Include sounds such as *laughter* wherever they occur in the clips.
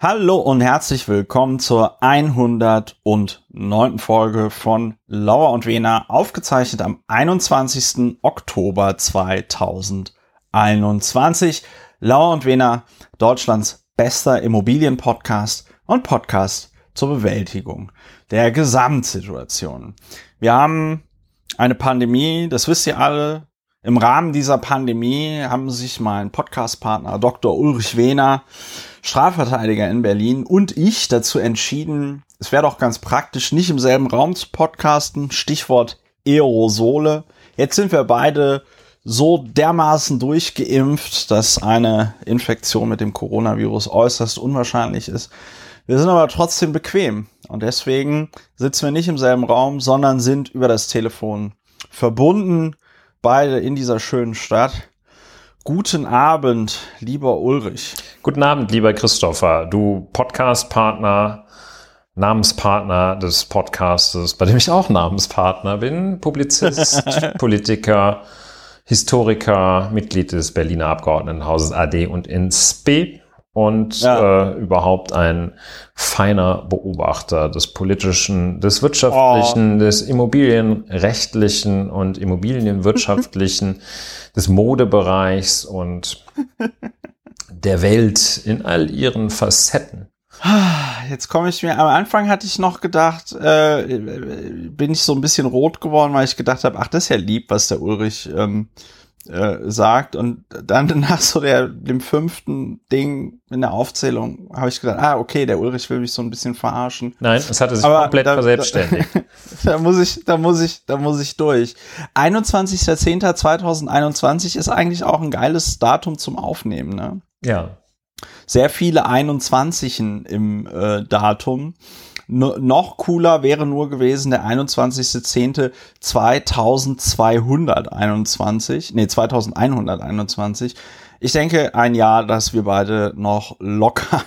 Hallo und herzlich willkommen zur 109. Folge von Lauer und Wena, aufgezeichnet am 21. Oktober 2021. Lauer und Wena, Deutschlands bester Immobilienpodcast und Podcast zur Bewältigung der Gesamtsituation. Wir haben eine Pandemie, das wisst ihr alle. Im Rahmen dieser Pandemie haben sich mein Podcastpartner Dr. Ulrich Wehner Strafverteidiger in Berlin und ich dazu entschieden, es wäre doch ganz praktisch, nicht im selben Raum zu podcasten. Stichwort Aerosole. Jetzt sind wir beide so dermaßen durchgeimpft, dass eine Infektion mit dem Coronavirus äußerst unwahrscheinlich ist. Wir sind aber trotzdem bequem und deswegen sitzen wir nicht im selben Raum, sondern sind über das Telefon verbunden, beide in dieser schönen Stadt. Guten Abend, lieber Ulrich. Guten Abend, lieber Christopher. Du Podcast-Partner, Namenspartner des Podcastes, bei dem ich auch Namenspartner bin, Publizist, *laughs* Politiker, Historiker, Mitglied des Berliner Abgeordnetenhauses AD und INSP und ja. äh, überhaupt ein feiner Beobachter des politischen, des wirtschaftlichen, oh. des immobilienrechtlichen und immobilienwirtschaftlichen, *laughs* des Modebereichs und *laughs* der Welt in all ihren Facetten. Jetzt komme ich mir, am Anfang hatte ich noch gedacht, äh, bin ich so ein bisschen rot geworden, weil ich gedacht habe, ach, das ist ja lieb, was der Ulrich ähm, äh, sagt. Und dann *laughs* nach so der, dem fünften Ding in der Aufzählung habe ich gedacht, ah, okay, der Ulrich will mich so ein bisschen verarschen. Nein, es hatte sich Aber komplett da, verselbstständigt. Da, *laughs* da, muss ich, da muss ich, da muss ich durch. 21.10.2021 ist eigentlich auch ein geiles Datum zum Aufnehmen, ne? Ja. Sehr viele 21 im äh, Datum noch cooler wäre nur gewesen der 21.10.2221, nee, 2121. Ich denke, ein Jahr, das wir beide noch locker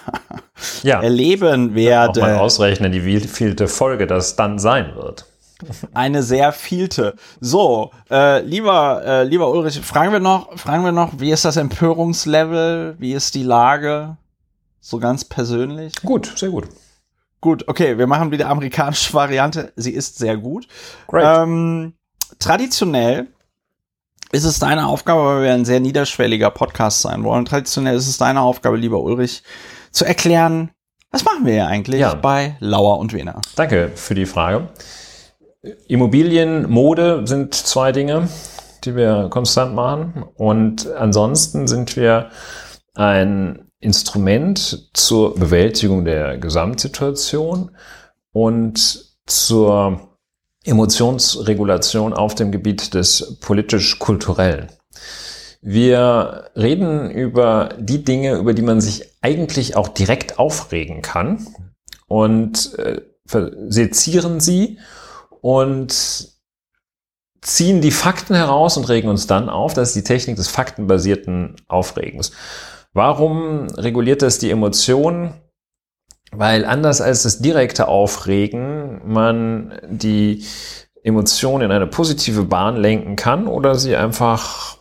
ja. *laughs* erleben werden. Auch mal ausrechnen, wie vielte Folge das dann sein wird. Eine sehr vielte. So, äh, lieber, äh, lieber Ulrich, fragen wir noch, fragen wir noch, wie ist das Empörungslevel? Wie ist die Lage? So ganz persönlich? Gut, sehr gut. Gut, okay, wir machen wieder amerikanische Variante. Sie ist sehr gut. Ähm, traditionell ist es deine Aufgabe, weil wir ein sehr niederschwelliger Podcast sein wollen. Traditionell ist es deine Aufgabe, lieber Ulrich, zu erklären, was machen wir hier eigentlich ja. bei Lauer und Wiener? Danke für die Frage. Immobilien, Mode sind zwei Dinge, die wir konstant machen. Und ansonsten sind wir ein Instrument zur Bewältigung der Gesamtsituation und zur Emotionsregulation auf dem Gebiet des politisch-kulturellen. Wir reden über die Dinge, über die man sich eigentlich auch direkt aufregen kann und äh, sezieren sie und ziehen die Fakten heraus und regen uns dann auf. Das ist die Technik des faktenbasierten Aufregens. Warum reguliert das die Emotionen? Weil anders als das direkte Aufregen man die Emotionen in eine positive Bahn lenken kann oder sie einfach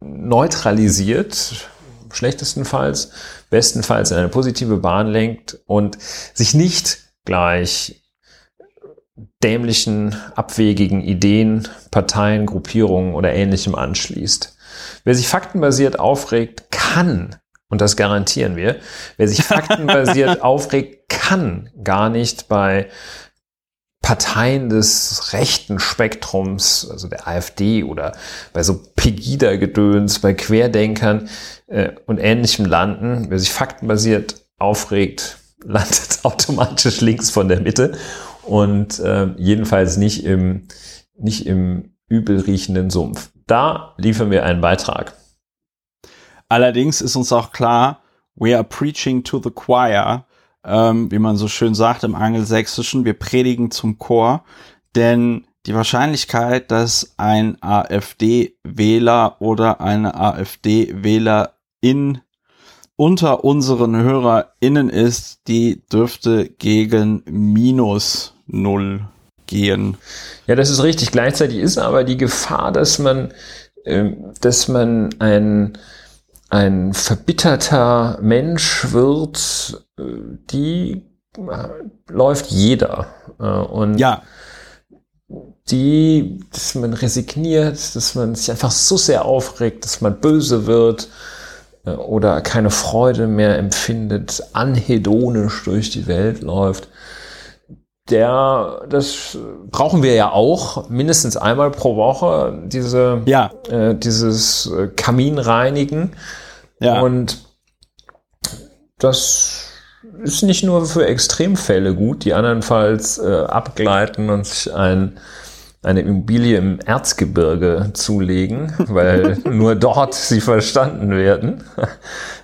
neutralisiert, schlechtestenfalls, bestenfalls in eine positive Bahn lenkt und sich nicht gleich dämlichen, abwegigen Ideen, Parteien, Gruppierungen oder ähnlichem anschließt. Wer sich faktenbasiert aufregt, kann, und das garantieren wir, wer sich *laughs* faktenbasiert aufregt, kann gar nicht bei Parteien des rechten Spektrums, also der AfD oder bei so Pegida-Gedöns, bei Querdenkern äh, und ähnlichem landen. Wer sich faktenbasiert aufregt, *laughs* landet automatisch links von der Mitte und äh, jedenfalls nicht im, nicht im übel riechenden Sumpf. Da liefern wir einen Beitrag. Allerdings ist uns auch klar, we are preaching to the choir, ähm, wie man so schön sagt im Angelsächsischen. Wir predigen zum Chor, denn die Wahrscheinlichkeit, dass ein AfD-Wähler oder eine AfD-Wählerin unter unseren HörerInnen ist, die dürfte gegen minus null gehen. Ja, das ist richtig. Gleichzeitig ist aber die Gefahr, dass man, äh, dass man ein, ein verbitterter Mensch wird, äh, die äh, läuft jeder. Äh, und Ja, die, dass man resigniert, dass man sich einfach so sehr aufregt, dass man böse wird äh, oder keine Freude mehr empfindet, anhedonisch durch die Welt läuft. Der, das brauchen wir ja auch mindestens einmal pro Woche, diese, ja, äh, dieses äh, Kaminreinigen. ja. Und das ist nicht nur für Extremfälle gut, die andernfalls äh, abgleiten und sich ein, eine Immobilie im Erzgebirge zulegen, *laughs* weil nur dort sie verstanden werden. *laughs*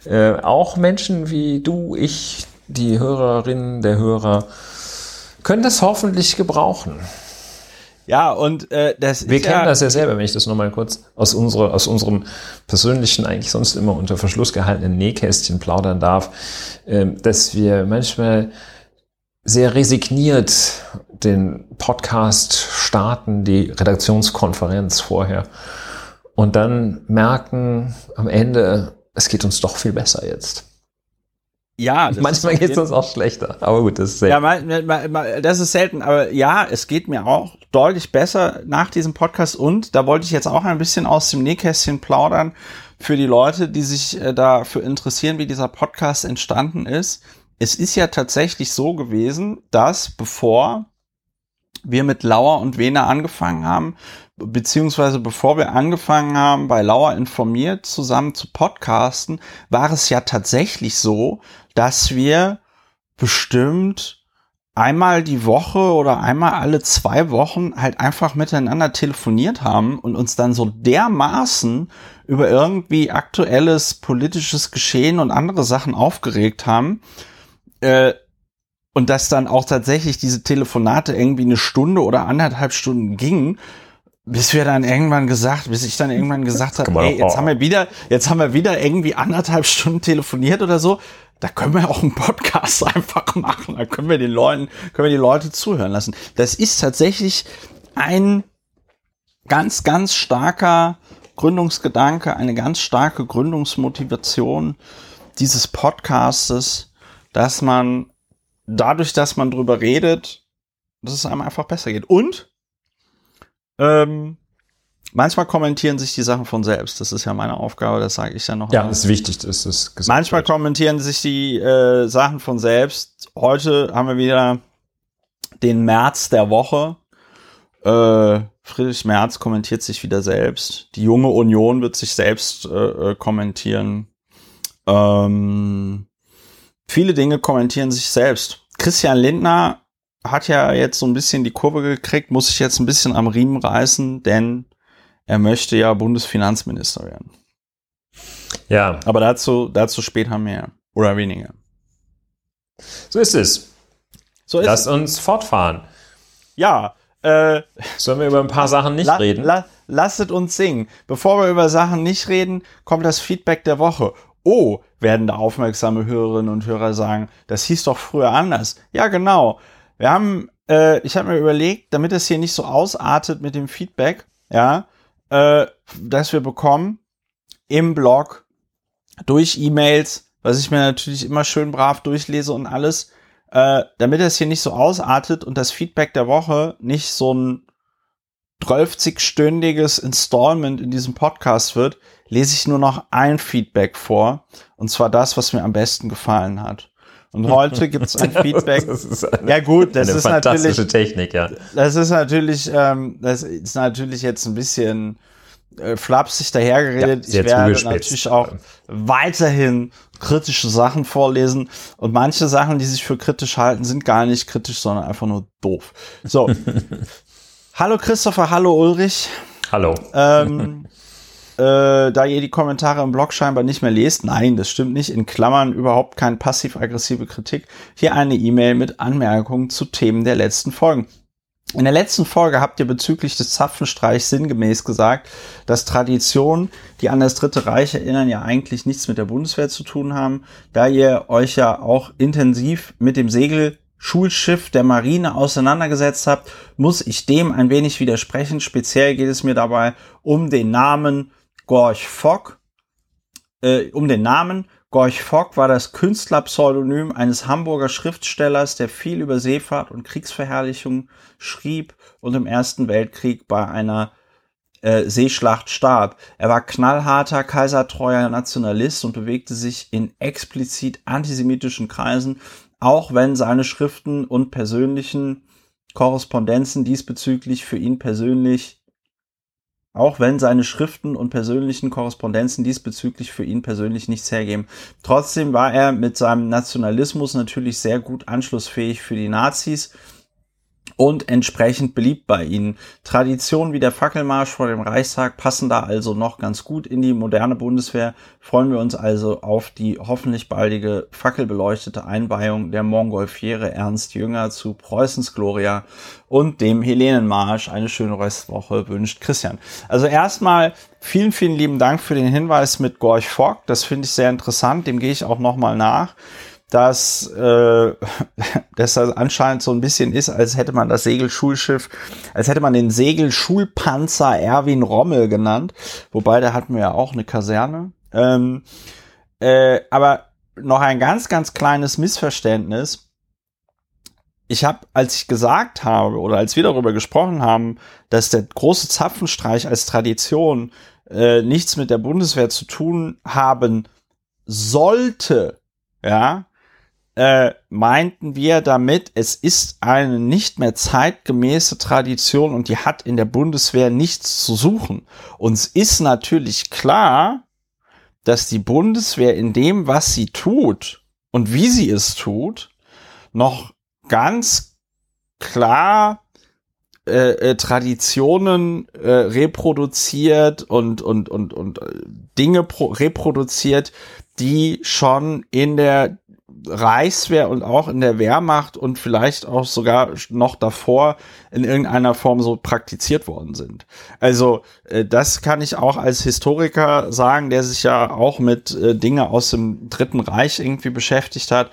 Äh, auch Menschen wie du, ich, die Hörerinnen, der Hörer, können das hoffentlich gebrauchen. ja, und äh, das Wir kennen ja, das ja selber, wenn ich das nochmal kurz aus, unserer, aus unserem persönlichen, eigentlich sonst immer unter Verschluss gehaltenen Nähkästchen plaudern darf, ähm, dass wir manchmal sehr resigniert den Podcast starten, die Redaktionskonferenz vorher und dann merken am Ende, es geht uns doch viel besser jetzt. Ja, das Manchmal geht es uns auch schlechter, aber gut, das ist sehr Ja, mal, mal, mal, das ist selten, aber ja, es geht mir auch deutlich besser nach diesem Podcast und da wollte ich jetzt auch ein bisschen aus dem Nähkästchen plaudern für die Leute, die sich äh, dafür interessieren, wie dieser Podcast entstanden ist. Es ist ja tatsächlich so gewesen, dass bevor wir mit Lauer und Wena angefangen haben, beziehungsweise bevor wir angefangen haben, bei Lauer informiert zusammen zu podcasten, war es ja tatsächlich so, dass wir bestimmt einmal die Woche oder einmal alle zwei Wochen halt einfach miteinander telefoniert haben und uns dann so dermaßen über irgendwie aktuelles politisches Geschehen und andere Sachen aufgeregt haben, äh, und dass dann auch tatsächlich diese Telefonate irgendwie eine Stunde oder anderthalb Stunden gingen, bis wir dann irgendwann gesagt, bis ich dann irgendwann gesagt habe, ey, jetzt auch. haben wir wieder, jetzt haben wir wieder irgendwie anderthalb Stunden telefoniert oder so. Da können wir auch einen Podcast *laughs* einfach machen. Da können wir den Leuten, können wir die Leute zuhören lassen. Das ist tatsächlich ein ganz, ganz starker Gründungsgedanke, eine ganz starke Gründungsmotivation dieses Podcastes, dass man dadurch, dass man drüber redet, dass es einem einfach besser geht. Und ähm, manchmal kommentieren sich die Sachen von selbst. Das ist ja meine Aufgabe, das sage ich ja noch. ja, ist wichtig, dass das gesagt Manchmal wird. kommentieren sich die äh, Sachen von selbst. Heute haben wir wieder den März der Woche. Äh, Friedrich Merz kommentiert sich wieder selbst. Die junge Union wird sich selbst äh, äh, kommentieren. Ähm, viele Dinge kommentieren sich selbst. Christian Lindner hat ja jetzt so ein bisschen die Kurve gekriegt, muss sich jetzt ein bisschen am Riemen reißen, denn er möchte ja Bundesfinanzminister werden. Ja, Aber dazu, dazu später mehr. Oder weniger. so ist es. So ist Lass es. uns fortfahren. Ja, äh, Sollen wir über ein paar Sachen nicht la, reden? La, lasset uns singen. Bevor wir über Sachen nicht reden, kommt das Feedback der Woche. Oh, werden da aufmerksame Hörerinnen und Hörer sagen, das hieß doch früher anders. Ja, genau. Wir haben, äh, ich habe mir überlegt, damit es hier nicht so ausartet mit dem Feedback, ja, äh, das wir bekommen im Blog durch E-Mails, was ich mir natürlich immer schön brav durchlese und alles, äh, damit es hier nicht so ausartet und das Feedback der Woche nicht so ein 12-stündiges Installment in diesem Podcast wird, lese ich nur noch ein Feedback vor. Und zwar das, was mir am besten gefallen hat. Und heute gibt es ein *laughs* Feedback. Eine, Ja gut, das eine ist fantastische natürlich, Technik, ja. das ist natürlich, ähm, das ist natürlich jetzt ein bisschen äh, flapsig dahergeredet. Ja, ich werde natürlich auch weiterhin kritische Sachen vorlesen. Und manche Sachen, die sich für kritisch halten, sind gar nicht kritisch, sondern einfach nur doof. So. *laughs* hallo Christopher, hallo Ulrich. Hallo. Ähm, *laughs* äh, da ihr die Kommentare im Blog scheinbar nicht mehr lest, nein, das stimmt nicht. In Klammern überhaupt keine passiv-aggressive Kritik. Hier eine E-Mail mit Anmerkungen zu Themen der letzten Folgen. In der letzten Folge habt ihr bezüglich des Zapfenstreichs sinngemäß gesagt, dass Traditionen, die an das Dritte Reich erinnern, ja eigentlich nichts mit der Bundeswehr zu tun haben, da ihr euch ja auch intensiv mit dem Segelschulschiff der Marine auseinandergesetzt habt, muss ich dem ein wenig widersprechen. Speziell geht es mir dabei um den Namen Gorch Fock. äh, um den Namen. Gorch Fock war das Künstlerpseudonym eines Hamburger Schriftstellers, der viel über Seefahrt und Kriegsverherrlichung schrieb und im Ersten Weltkrieg bei einer äh, Seeschlacht starb. Er war knallharter, kaisertreuer Nationalist und bewegte sich in explizit antisemitischen Kreisen, auch wenn seine Schriften und persönlichen Korrespondenzen diesbezüglich für ihn persönlich auch wenn seine Schriften und persönlichen Korrespondenzen diesbezüglich für ihn persönlich nichts hergeben. Trotzdem war er mit seinem Nationalismus natürlich sehr gut anschlussfähig für die Nazis und entsprechend beliebt bei ihnen. Traditionen wie der Fackelmarsch vor dem Reichstag passen da also noch ganz gut in die moderne Bundeswehr. Freuen wir uns also auf die hoffentlich baldige fackelbeleuchtete Einweihung der Montgolfiere Ernst Jünger zu Preußens Gloria und dem Helenenmarsch. Eine schöne Restwoche wünscht Christian. Also erstmal vielen, vielen lieben Dank für den Hinweis mit Gorch Fock. Das finde ich sehr interessant. Dem gehe ich auch nochmal nach dass äh, *laughs* das anscheinend so ein bisschen ist, als hätte man das Segelschulschiff, als hätte man den Segelschulpanzer Erwin Rommel genannt, wobei da hatten wir ja auch eine Kaserne. Ähm, äh, aber noch ein ganz, ganz kleines Missverständnis. Ich habe, als ich gesagt habe oder als wir darüber gesprochen haben, dass der große Zapfenstreich als Tradition äh, nichts mit der Bundeswehr zu tun haben sollte, ja, äh, meinten wir damit, es ist eine nicht mehr zeitgemäße Tradition und die hat in der Bundeswehr nichts zu suchen. Uns ist natürlich klar, dass die Bundeswehr in dem, was sie tut und wie sie es tut, noch ganz klar äh, äh, Traditionen äh, reproduziert und und und und äh, Dinge reproduziert, die schon in der Reichswehr und auch in der Wehrmacht und vielleicht auch sogar noch davor in irgendeiner Form so praktiziert worden sind. Also äh, das kann ich auch als Historiker sagen, der sich ja auch mit äh, Dinge aus dem Dritten Reich irgendwie beschäftigt hat.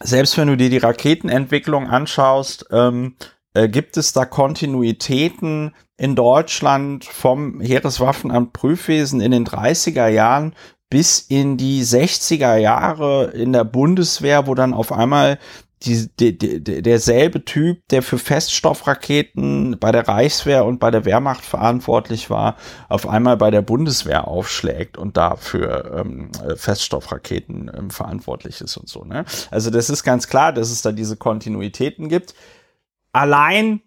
Selbst wenn du dir die Raketenentwicklung anschaust, ähm, äh, gibt es da Kontinuitäten in Deutschland vom Heereswaffenamt Prüfwesen in den 30er Jahren bis in die 60er Jahre in der Bundeswehr, wo dann auf einmal die, die, die, derselbe Typ, der für Feststoffraketen bei der Reichswehr und bei der Wehrmacht verantwortlich war, auf einmal bei der Bundeswehr aufschlägt und dafür ähm, Feststoffraketen ähm, verantwortlich ist und so. Ne? Also das ist ganz klar, dass es da diese Kontinuitäten gibt. Allein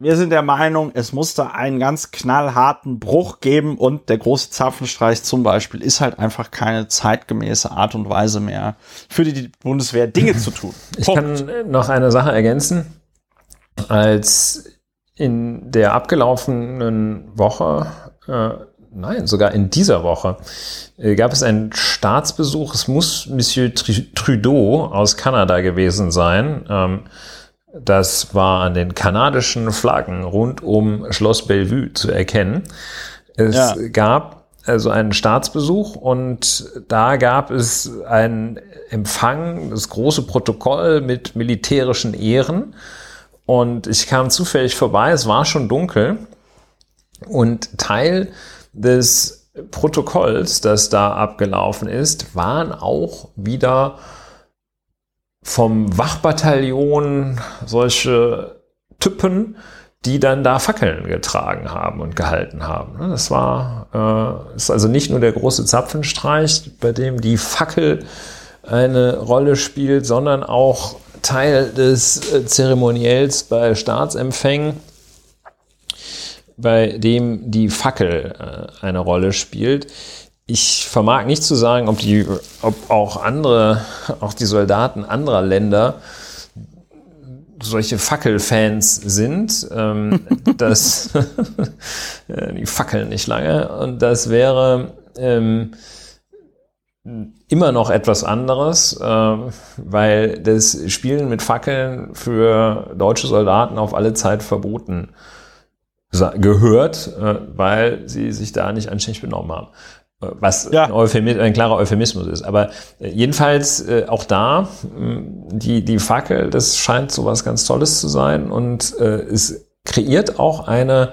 wir sind der Meinung, es muss da einen ganz knallharten Bruch geben und der große Zapfenstreich zum Beispiel ist halt einfach keine zeitgemäße Art und Weise mehr für die Bundeswehr Dinge zu tun. *laughs* Ich Punkt. kann noch eine Sache ergänzen. Als in der abgelaufenen Woche, äh, nein, sogar in dieser Woche, äh, gab es einen Staatsbesuch. Es muss Monsieur Trudeau aus Kanada gewesen sein. Ähm, das war an den kanadischen Flaggen rund um Schloss Bellevue zu erkennen. Es ja. gab also einen Staatsbesuch und da gab es einen Empfang, das große Protokoll mit militärischen Ehren. Und ich kam zufällig vorbei, es war schon dunkel. Und Teil des Protokolls, das da abgelaufen ist, waren auch wieder vom Wachbataillon solche Typen, die dann da Fackeln getragen haben und gehalten haben. Ne, das war äh, ist also nicht nur der große Zapfenstreich, bei dem die Fackel eine Rolle spielt, sondern auch Teil des äh, Zeremoniells bei Staatsempfängen, bei dem die Fackel äh, eine Rolle spielt ich vermag nicht zu sagen, ob die, ob auch andere, auch die Soldaten anderer Länder solche Fackelfans sind. Ähm, *laughs* das, *laughs* die fackeln nicht lange. Und das wäre ähm, immer noch etwas anderes, äh, weil das Spielen mit Fackeln für deutsche Soldaten auf alle Zeit verboten gehört, äh, weil sie sich da nicht anständig benommen haben was ja. ein, Euphemismus, ein, klarer Euphemismus ist. Aber äh, jedenfalls äh, auch da, die, die Fackel, das scheint so was ganz Tolles zu sein und äh, es kreiert auch eine,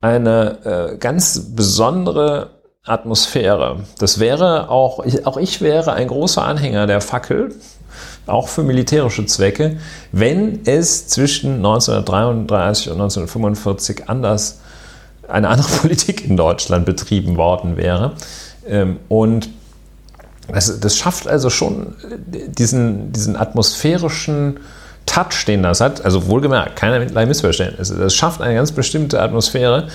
eine äh, ganz besondere Atmosphäre. Das wäre auch, auch ich wäre ein großer Anhänger der Fackel, auch für militärische Zwecke, wenn es zwischen 1933 und 1945 anders eine andere *laughs* Politik in Deutschland betrieben worden wäre. Ähm, und das, das schafft also schon diesen, diesen atmosphärischen Touch, den das hat, also wohlgemerkt, keinerlei Missverständnisse. Das schafft eine ganz bestimmte Atmosphäre,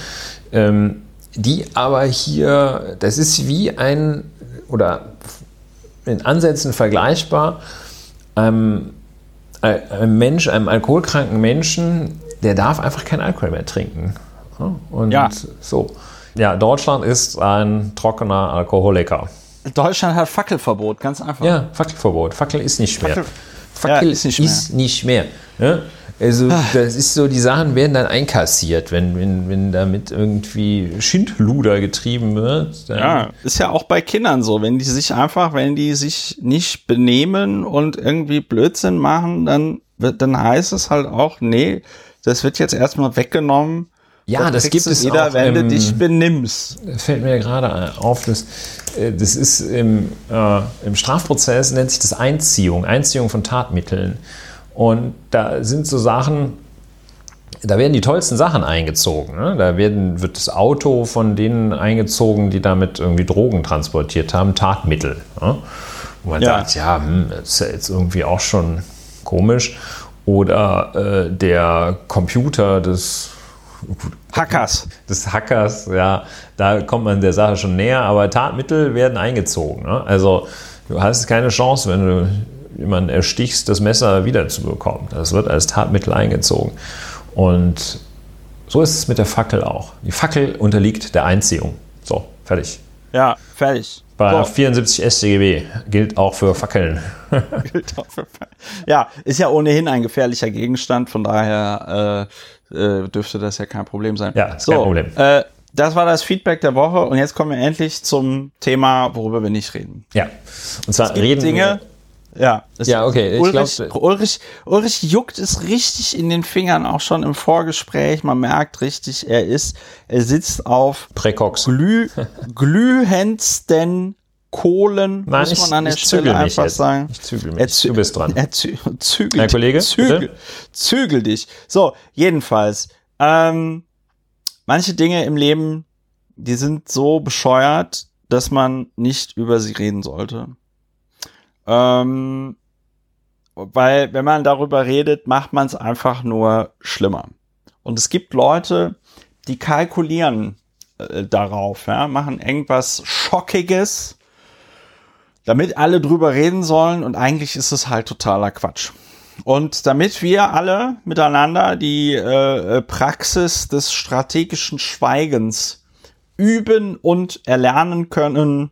ähm, die aber hier, das ist wie ein, oder in Ansätzen vergleichbar, ähm, ein Mensch, einem alkoholkranken Menschen, der darf einfach keinen Alkohol mehr trinken. Und ja. so. Ja, Deutschland ist ein trockener Alkoholiker. Deutschland hat Fackelverbot, ganz einfach. Ja, Fackelverbot. Fackel ist nicht mehr. Fackel, Fackel ja, ist nicht mehr. Ist nicht mehr ne? Also ah. das ist so, die Sachen werden dann einkassiert, wenn, wenn, wenn damit irgendwie Schindluder getrieben wird. Ja, ist ja auch bei Kindern so. Wenn die sich einfach, wenn die sich nicht benehmen und irgendwie Blödsinn machen, dann, dann heißt es halt auch, nee, das wird jetzt erstmal weggenommen ja, das gibt es auch, wenn du dich benimmst. Fällt mir gerade auf, dass, äh, das ist im, äh, im Strafprozess nennt sich das Einziehung, Einziehung von Tatmitteln. Und da sind so Sachen, da werden die tollsten Sachen eingezogen. Ne? Da werden, wird das Auto von denen eingezogen, die damit irgendwie Drogen transportiert haben, Tatmittel. Ne? Wo man ja. sagt, ja, hm, das ist ja jetzt irgendwie auch schon komisch. Oder äh, der Computer des Hackers. Des Hackers, ja, da kommt man der Sache schon näher, aber Tatmittel werden eingezogen. Ne? Also du hast keine Chance, wenn du jemanden erstichst, das Messer wiederzubekommen. Das wird als Tatmittel eingezogen. Und so ist es mit der Fackel auch. Die Fackel unterliegt der Einziehung. So, fertig. Ja, fertig. Bei so. 74 StGB gilt auch für Fackeln. *laughs* gilt auch für Fackeln. Ja, ist ja ohnehin ein gefährlicher Gegenstand, von daher äh, äh, dürfte das ja kein Problem sein. Ja, ist so, kein Problem. Äh, das war das Feedback der Woche und jetzt kommen wir endlich zum Thema, worüber wir nicht reden. Ja, und zwar reden Dinge, ja, ja, okay. Ulrich, glaub, Ulrich, Ulrich juckt es richtig in den Fingern, auch schon im Vorgespräch. Man merkt richtig, er ist, er sitzt auf Präcox. Glüh, *laughs* glühendsten Kohlen, Nein, muss man ich, an der Stelle einfach jetzt. sagen. Ich zügel mich. du bist dran. *laughs* Er zü zügel, Herr Kollege, zügel, zügel dich. So, jedenfalls, ähm, manche Dinge im Leben, die sind so bescheuert, dass man nicht über sie reden sollte. Ähm, weil wenn man darüber redet, macht man es einfach nur schlimmer. Und es gibt Leute, die kalkulieren äh, darauf, ja, machen irgendwas Schockiges, damit alle drüber reden sollen und eigentlich ist es halt totaler Quatsch. Und damit wir alle miteinander die äh, Praxis des strategischen Schweigens üben und erlernen können,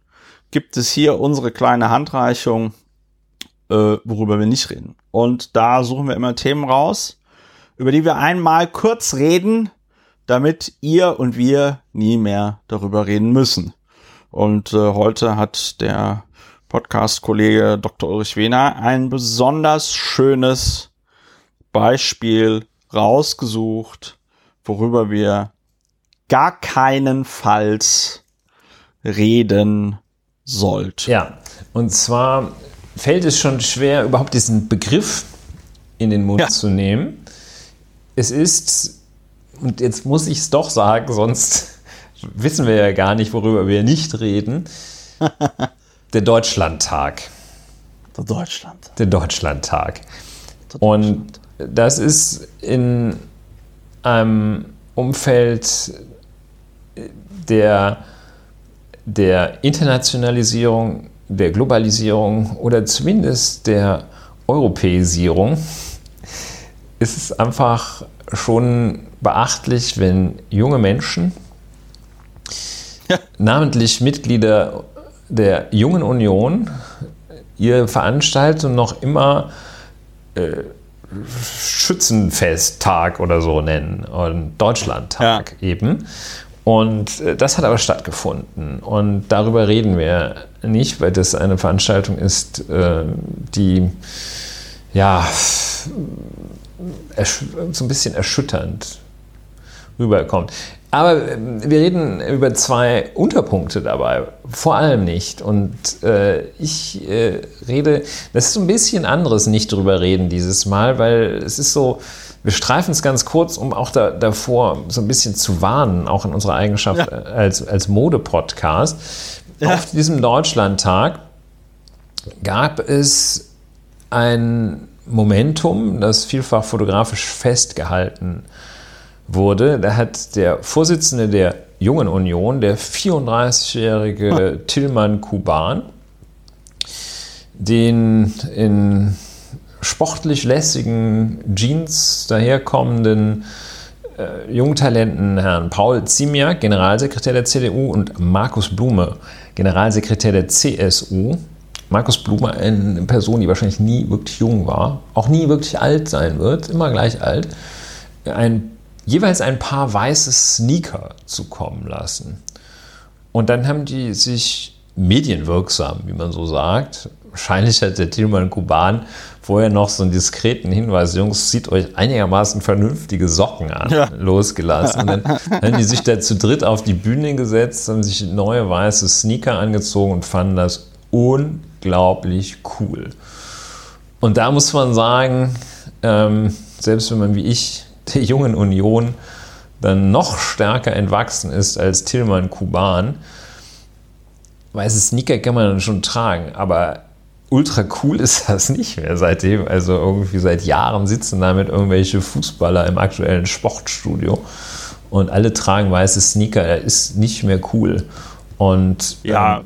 gibt es hier unsere kleine Handreichung äh, worüber wir nicht reden. Und da suchen wir immer Themen raus, über die wir einmal kurz reden, damit ihr und wir nie mehr darüber reden müssen. Und äh, heute hat der Podcast-Kollege Dr. Ulrich Wehner ein besonders schönes Beispiel rausgesucht, worüber wir gar keinenfalls reden sollten. Ja, und zwar fällt es schon schwer, überhaupt diesen Begriff in den Mund ja. zu nehmen. Es ist, und jetzt muss ich es doch sagen, sonst *laughs* wissen wir ja gar nicht, worüber wir nicht reden, *laughs* der Deutschlandtag. Der Deutschland. Der Deutschlandtag. Der Deutschland. Und das ist in einem Umfeld der, der Internationalisierung der Globalisierung oder zumindest der Europäisierung *laughs* ist es einfach schon beachtlich, wenn junge Menschen, ja. namentlich Mitglieder der Jungen Union, ihre Veranstaltung noch immer äh, Schützenfesttag oder so nennen und Deutschlandtag ja. eben. Und äh, das hat aber stattgefunden. Und darüber reden wir nicht, weil das eine Veranstaltung ist, äh, die ja so ein bisschen erschütternd rüberkommt. Aber ähm, wir reden über zwei Unterpunkte dabei, vor allem nicht. Und äh, ich äh, rede, das ist so ein bisschen anderes nicht drüber reden dieses Mal, weil es ist so, wir streifen es ganz kurz, um auch da, davor so ein bisschen zu warnen, auch in unserer Eigenschaft ja. Äh, als, als Mode-Podcast. Ja. Auf diesem Deutschlandtag gab es ein Momentum, das vielfach fotografisch festgehalten wurde da hat der Vorsitzende der Jungen Union, der 34-jährige hm. Tillmann Kuban, den in sportlich lässigen Jeans daherkommenden äh, Jungtalenten Herrn Paul Ziemiak, Generalsekretär der CDU, und Markus Blume, Generalsekretär der CSU. Markus Blume, eine Person, die wahrscheinlich nie wirklich jung war, auch nie wirklich alt sein wird, immer gleich alt. Ein jeweils ein paar weiße Sneaker zukommen lassen. Und dann haben die sich medienwirksam, wie man so sagt, wahrscheinlich hat der Tilman Kuban vorher noch so einen diskreten Hinweis, Jungs, zieht euch einigermaßen vernünftige Socken an, ja. losgelassen. Und dann haben die sich da zu dritt auf die Bühne gesetzt, haben sich neue weiße Sneaker angezogen und fanden das unglaublich cool. Und da muss man sagen, ähm, selbst wenn man wie ich der jungen Union dann noch stärker entwachsen ist als Tillmann Kuban. Weiße Sneaker kann man dann schon tragen, aber ultra cool ist *laughs* das nicht mehr seitdem. Also irgendwie seit Jahren sitzen damit irgendwelche Fußballer im aktuellen Sportstudio und alle tragen weiße Sneaker. Er ist nicht mehr cool. Und ja,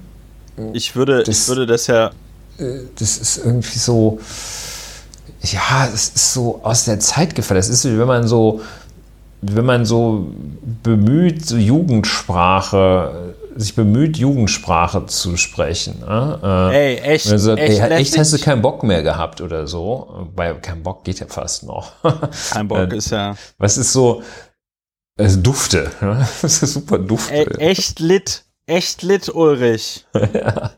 ähm, ich würde, das, ich würde das ja. Äh, das ist irgendwie so ja, es ist so aus der Zeit gefallen. Es ist, wie wenn man so, wenn man so bemüht, so Jugendsprache, sich bemüht, Jugendsprache zu sprechen. Ne? Ey, echt, also, echt, ey, echt hast du keinen Bock mehr gehabt oder so. Weil kein Bock geht ja fast noch. *laughs* Kein Bock äh, ist ja. Was ist so? Es dufte. *laughs* Ne? Das ist super dufte. Ey, echt lit. Echt lit, Ulrich. *laughs* ja.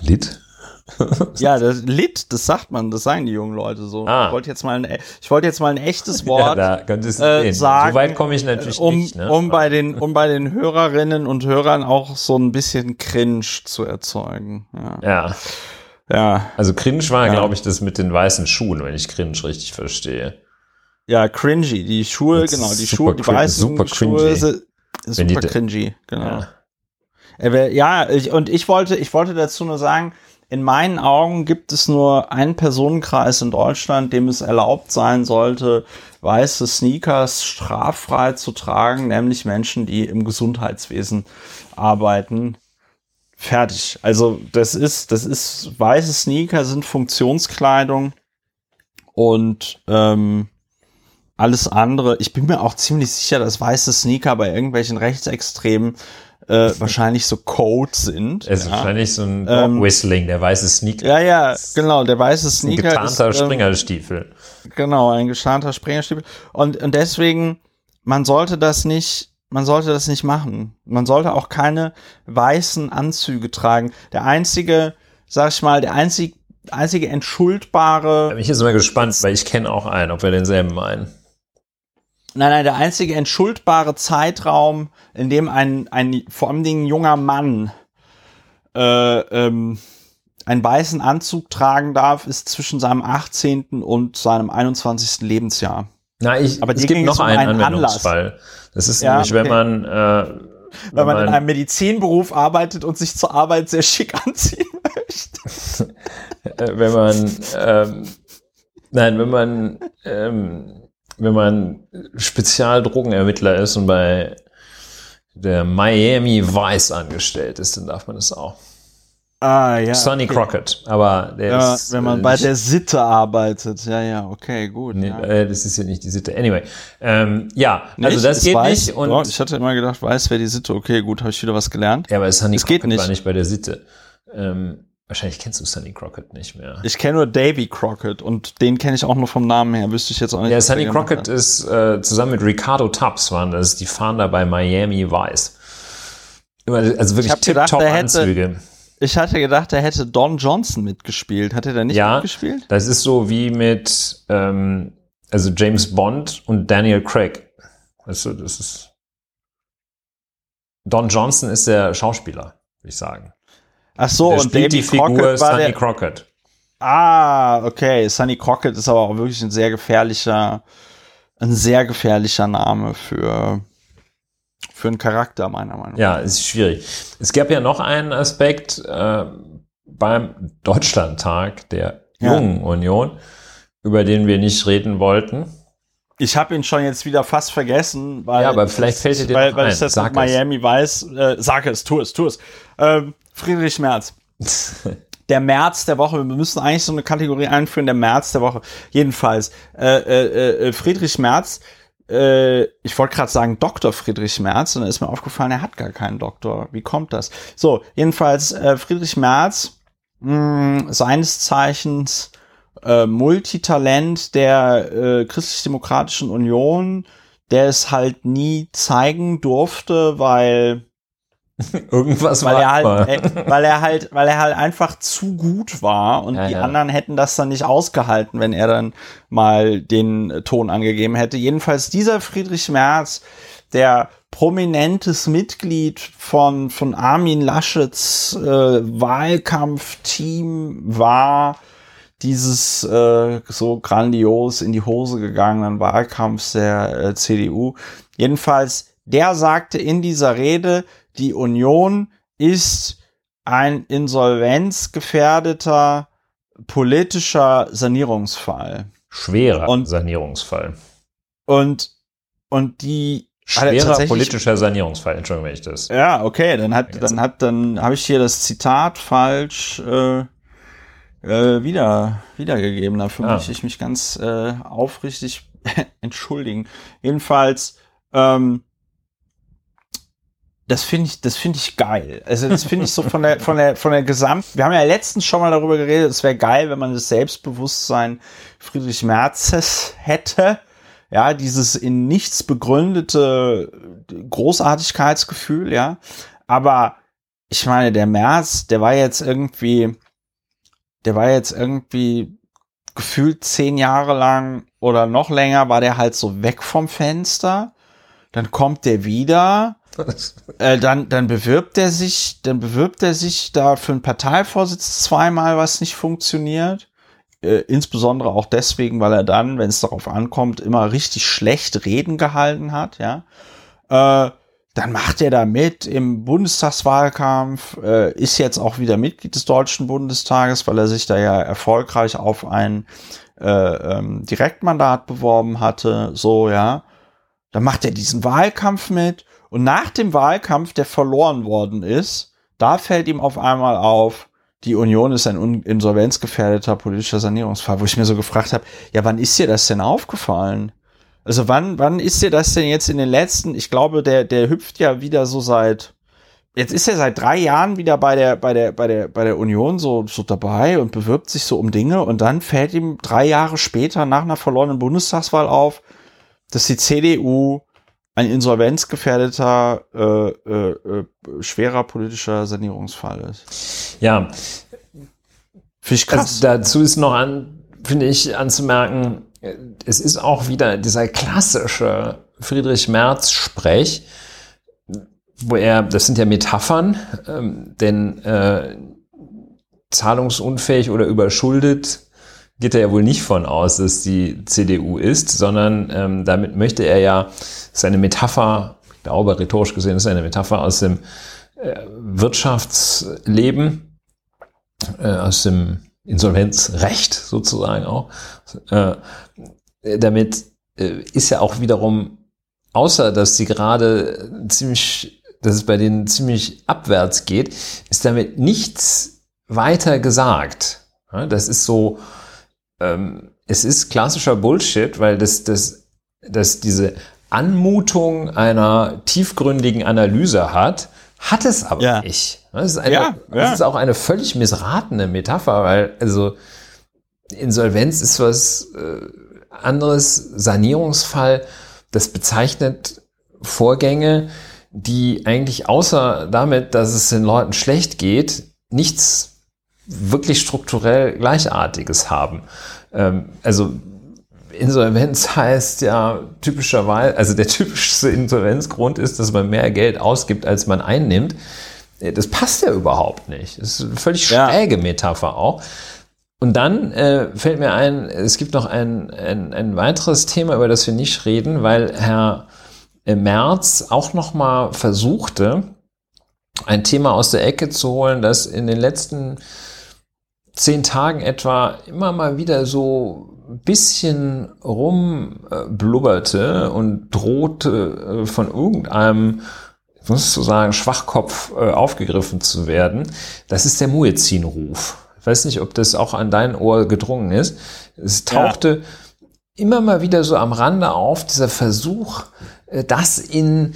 Lit? *laughs* ja, das Lit, das sagt man, das sagen die jungen Leute so. Ah. Ich wollte jetzt mal ein, ich wollte jetzt mal ein echtes *laughs* Wort ja, äh, sagen. So weit komme ich natürlich um, nicht. Ne? Um bei den, um bei den Hörerinnen und Hörern auch so ein bisschen Cringe zu erzeugen. Ja. Ja. ja. Also Cringe war, ja. glaube ich, das mit den weißen Schuhen, wenn ich Cringe richtig verstehe. Ja, cringy. Die Schuhe, das genau, die Schuhe, die weißen super Schuhe sind super cringy, genau. Ja, ja ich, und ich wollte, ich wollte dazu nur sagen, in meinen Augen gibt es nur einen Personenkreis in Deutschland, dem es erlaubt sein sollte, weiße Sneakers straffrei zu tragen, nämlich Menschen, die im Gesundheitswesen arbeiten. Fertig. Also das ist, das ist, weiße Sneaker sind Funktionskleidung und ähm, alles andere. Ich bin mir auch ziemlich sicher, dass weiße Sneaker bei irgendwelchen Rechtsextremen äh, wahrscheinlich so Code sind. Es ist ja. wahrscheinlich so ein ähm, Whistling, der weiße Sneaker. Ja, ja, genau, der weiße Sneaker. Ein getarnter ist, ähm, Springerstiefel. Genau, ein getarnter Springerstiefel. Und, und deswegen, man sollte das nicht, man sollte das nicht machen. Man sollte auch keine weißen Anzüge tragen. Der einzige, sag ich mal, der einzige, einzige entschuldbare. Ich bin jetzt mal gespannt, weil ich kenne auch einen, ob wir denselben meinen. Nein, nein, der einzige entschuldbare Zeitraum, in dem ein, ein vor allem ein junger Mann äh, ähm, einen weißen Anzug tragen darf, ist zwischen seinem 18. und seinem 21. Lebensjahr. Na, ich, Aber es gibt noch um einen, einen Anwendungsfall. Anlass. Das ist ja, nämlich, wenn okay. man äh, wenn, man, man in einem Medizinberuf arbeitet und sich zur Arbeit sehr schick anziehen *laughs* möchte. Äh, wenn man ähm, nein, wenn man ähm, wenn man Spezialdrogenermittler ist und bei der Miami Vice angestellt ist, dann darf man das auch. Ah, ja. Sonny okay. Crockett, aber der ja, ist. Wenn man äh, bei der Sitte arbeitet, ja, ja, okay, gut. Nee, ja. Äh, das ist ja nicht die Sitte. Anyway, ähm, ja, nicht? also das geht weiß, nicht. Und doch, ich hatte immer gedacht, weiß wer die Sitte. Okay, gut, habe ich wieder was gelernt. Ja, aber Sonny Crockett geht nicht. war nicht bei der Sitte. Ähm, Wahrscheinlich kennst du Sunny Crockett nicht mehr. Ich kenne nur Davy Crockett und den kenne ich auch nur vom Namen her. Wüsste ich jetzt auch nicht. Ja, Sunny Crockett ist äh, zusammen mit Ricardo Tubbs waren das die Fahnder bei Miami Vice. Also wirklich tipptopp Anzüge. Ich hatte gedacht, er hätte Don Johnson mitgespielt. Hat er da nicht ja, mitgespielt? Das ist so wie mit ähm, also James Bond und Daniel Craig. Du, das ist Don Johnson ist der Schauspieler, würde ich sagen. Ach so, der und spielt die Davy Figur Crockett war Sonny der, Crockett. Ah, okay. Sonny Crockett ist aber auch wirklich ein sehr gefährlicher, ein sehr gefährlicher Name für, für einen Charakter, meiner Meinung nach. Ja, ist schwierig. Es gab ja noch einen Aspekt äh, beim Deutschlandtag der Ja. Jungen Union, über den wir nicht reden wollten. Ich habe ihn schon jetzt wieder fast vergessen, weil, Ja, aber vielleicht fällt dir weil, weil ein. ich das Sag mit es. Miami weiß. Äh, sag es, tu es, tu es. Ähm, Friedrich Merz. *laughs* Der März der Woche. Wir müssen eigentlich so eine Kategorie einführen, der März der Woche. Jedenfalls, äh, äh, äh, Friedrich Merz, äh, ich wollte gerade sagen Dr. Friedrich Merz, und dann ist mir aufgefallen, er hat gar keinen Doktor. Wie kommt das? So, jedenfalls, äh, Friedrich Merz, mh, seines Zeichens äh, Multitalent der äh, Christlich-Demokratischen Union, der es halt nie zeigen durfte, weil *laughs* Irgendwas weil er halt, äh, weil er halt, weil er halt einfach zu gut war und Ja, die ja. anderen hätten das dann nicht ausgehalten, wenn er dann mal den Ton angegeben hätte. Jedenfalls dieser Friedrich Merz, der prominentes Mitglied von, von Armin Laschets äh, Wahlkampfteam war, dieses äh, so grandios in die Hose gegangenen Wahlkampfs der äh, CDU. Jedenfalls, der sagte in dieser Rede, die Union ist ein insolvenzgefährdeter politischer Sanierungsfall. Schwerer Und- Sanierungsfall. Und, und die er Schwerer politischer Sanierungsfall, Entschuldigung, wenn ich das. Ja, okay, dann hat, dann hat, dann habe ich hier das Zitat falsch äh, äh, wieder wiedergegeben. Dafür Ah. möchte ich mich ganz äh, aufrichtig *laughs* entschuldigen. Jedenfalls, ähm, das finde ich, das finde ich geil. Also das finde ich so *laughs* von der, von der, von der Gesamt. Wir haben ja letztens schon mal darüber geredet. Es wäre geil, wenn man das Selbstbewusstsein Friedrich Merzes hätte. Ja, dieses in nichts begründete Großartigkeitsgefühl, ja. Aber ich meine, der Merz, der war jetzt irgendwie, der war jetzt irgendwie gefühlt zehn Jahre lang oder noch länger war der halt so weg vom Fenster. Dann kommt der wieder, äh, dann, dann bewirbt er sich, dann bewirbt er sich da für einen Parteivorsitz zweimal, was nicht funktioniert. Äh, insbesondere auch deswegen, weil er dann, wenn es darauf ankommt, immer richtig schlecht Reden gehalten hat, ja. Äh, dann macht er da mit im Bundestagswahlkampf, äh, ist jetzt auch wieder Mitglied des Deutschen Bundestages, weil er sich da ja erfolgreich auf ein äh, ähm, Direktmandat beworben hatte, so, ja. Dann macht er diesen Wahlkampf mit und nach dem Wahlkampf, der verloren worden ist, da fällt ihm auf einmal auf, die Union ist ein insolvenzgefährdeter politischer Sanierungsfall, wo ich mir so gefragt habe, ja, wann ist dir das denn aufgefallen? Also wann, wann ist dir das denn jetzt in den letzten, ich glaube, der, der hüpft ja wieder so seit, jetzt ist er seit drei Jahren wieder bei der, bei der, bei der, bei der Union so, so dabei und bewirbt sich so um Dinge und dann fällt ihm drei Jahre später nach einer verlorenen Bundestagswahl auf, dass die CDU ein insolvenzgefährdeter, äh, äh, äh, schwerer politischer Sanierungsfall ist. Ja, Finde ich krass. Also dazu ist noch an, finde ich, anzumerken, es ist auch wieder dieser klassische Friedrich Merz-Sprech, wo er, das sind ja Metaphern, ähm, denn äh, zahlungsunfähig oder überschuldet geht er ja wohl nicht von aus, dass die CDU ist, sondern ähm, damit möchte er ja seine Metapher, ich glaube rhetorisch gesehen ist eine Metapher aus dem äh, Wirtschaftsleben, äh, aus dem Insolvenzrecht sozusagen auch. Äh, damit äh, ist ja auch wiederum, außer dass sie gerade ziemlich, dass es bei denen ziemlich abwärts geht, ist damit nichts weiter gesagt. Ja, das ist so, ähm, es ist klassischer Bullshit, weil das, das, das diese Anmutung einer tiefgründigen Analyse hat, hat es aber Ja. nicht. Das ist, eine, Ja, ja. das ist auch eine völlig missratene Metapher, weil also Insolvenz ist was äh, anderes, Sanierungsfall, das bezeichnet Vorgänge, die eigentlich außer damit, dass es den Leuten schlecht geht, nichts wirklich strukturell Gleichartiges haben. Ähm, also Insolvenz *laughs* heißt ja typischerweise, also der typischste Insolvenzgrund ist, dass man mehr Geld ausgibt, als man einnimmt. Das passt ja überhaupt nicht. Das ist eine völlig schräge ja. Metapher auch. Und dann äh, fällt mir ein, es gibt noch ein, ein, ein weiteres Thema, über das wir nicht reden, weil Herr äh, Merz auch noch mal versuchte, ein Thema aus der Ecke zu holen, das in den letzten zehn Tagen etwa immer mal wieder so ein bisschen rumblubberte und drohte äh, von irgendeinem ich muss so sagen, Schwachkopf äh, aufgegriffen zu werden, das ist der Muezzin-Ruf. Ich weiß nicht, ob das auch an dein Ohr gedrungen ist. Es tauchte ja. immer mal wieder so am Rande auf, dieser Versuch, das in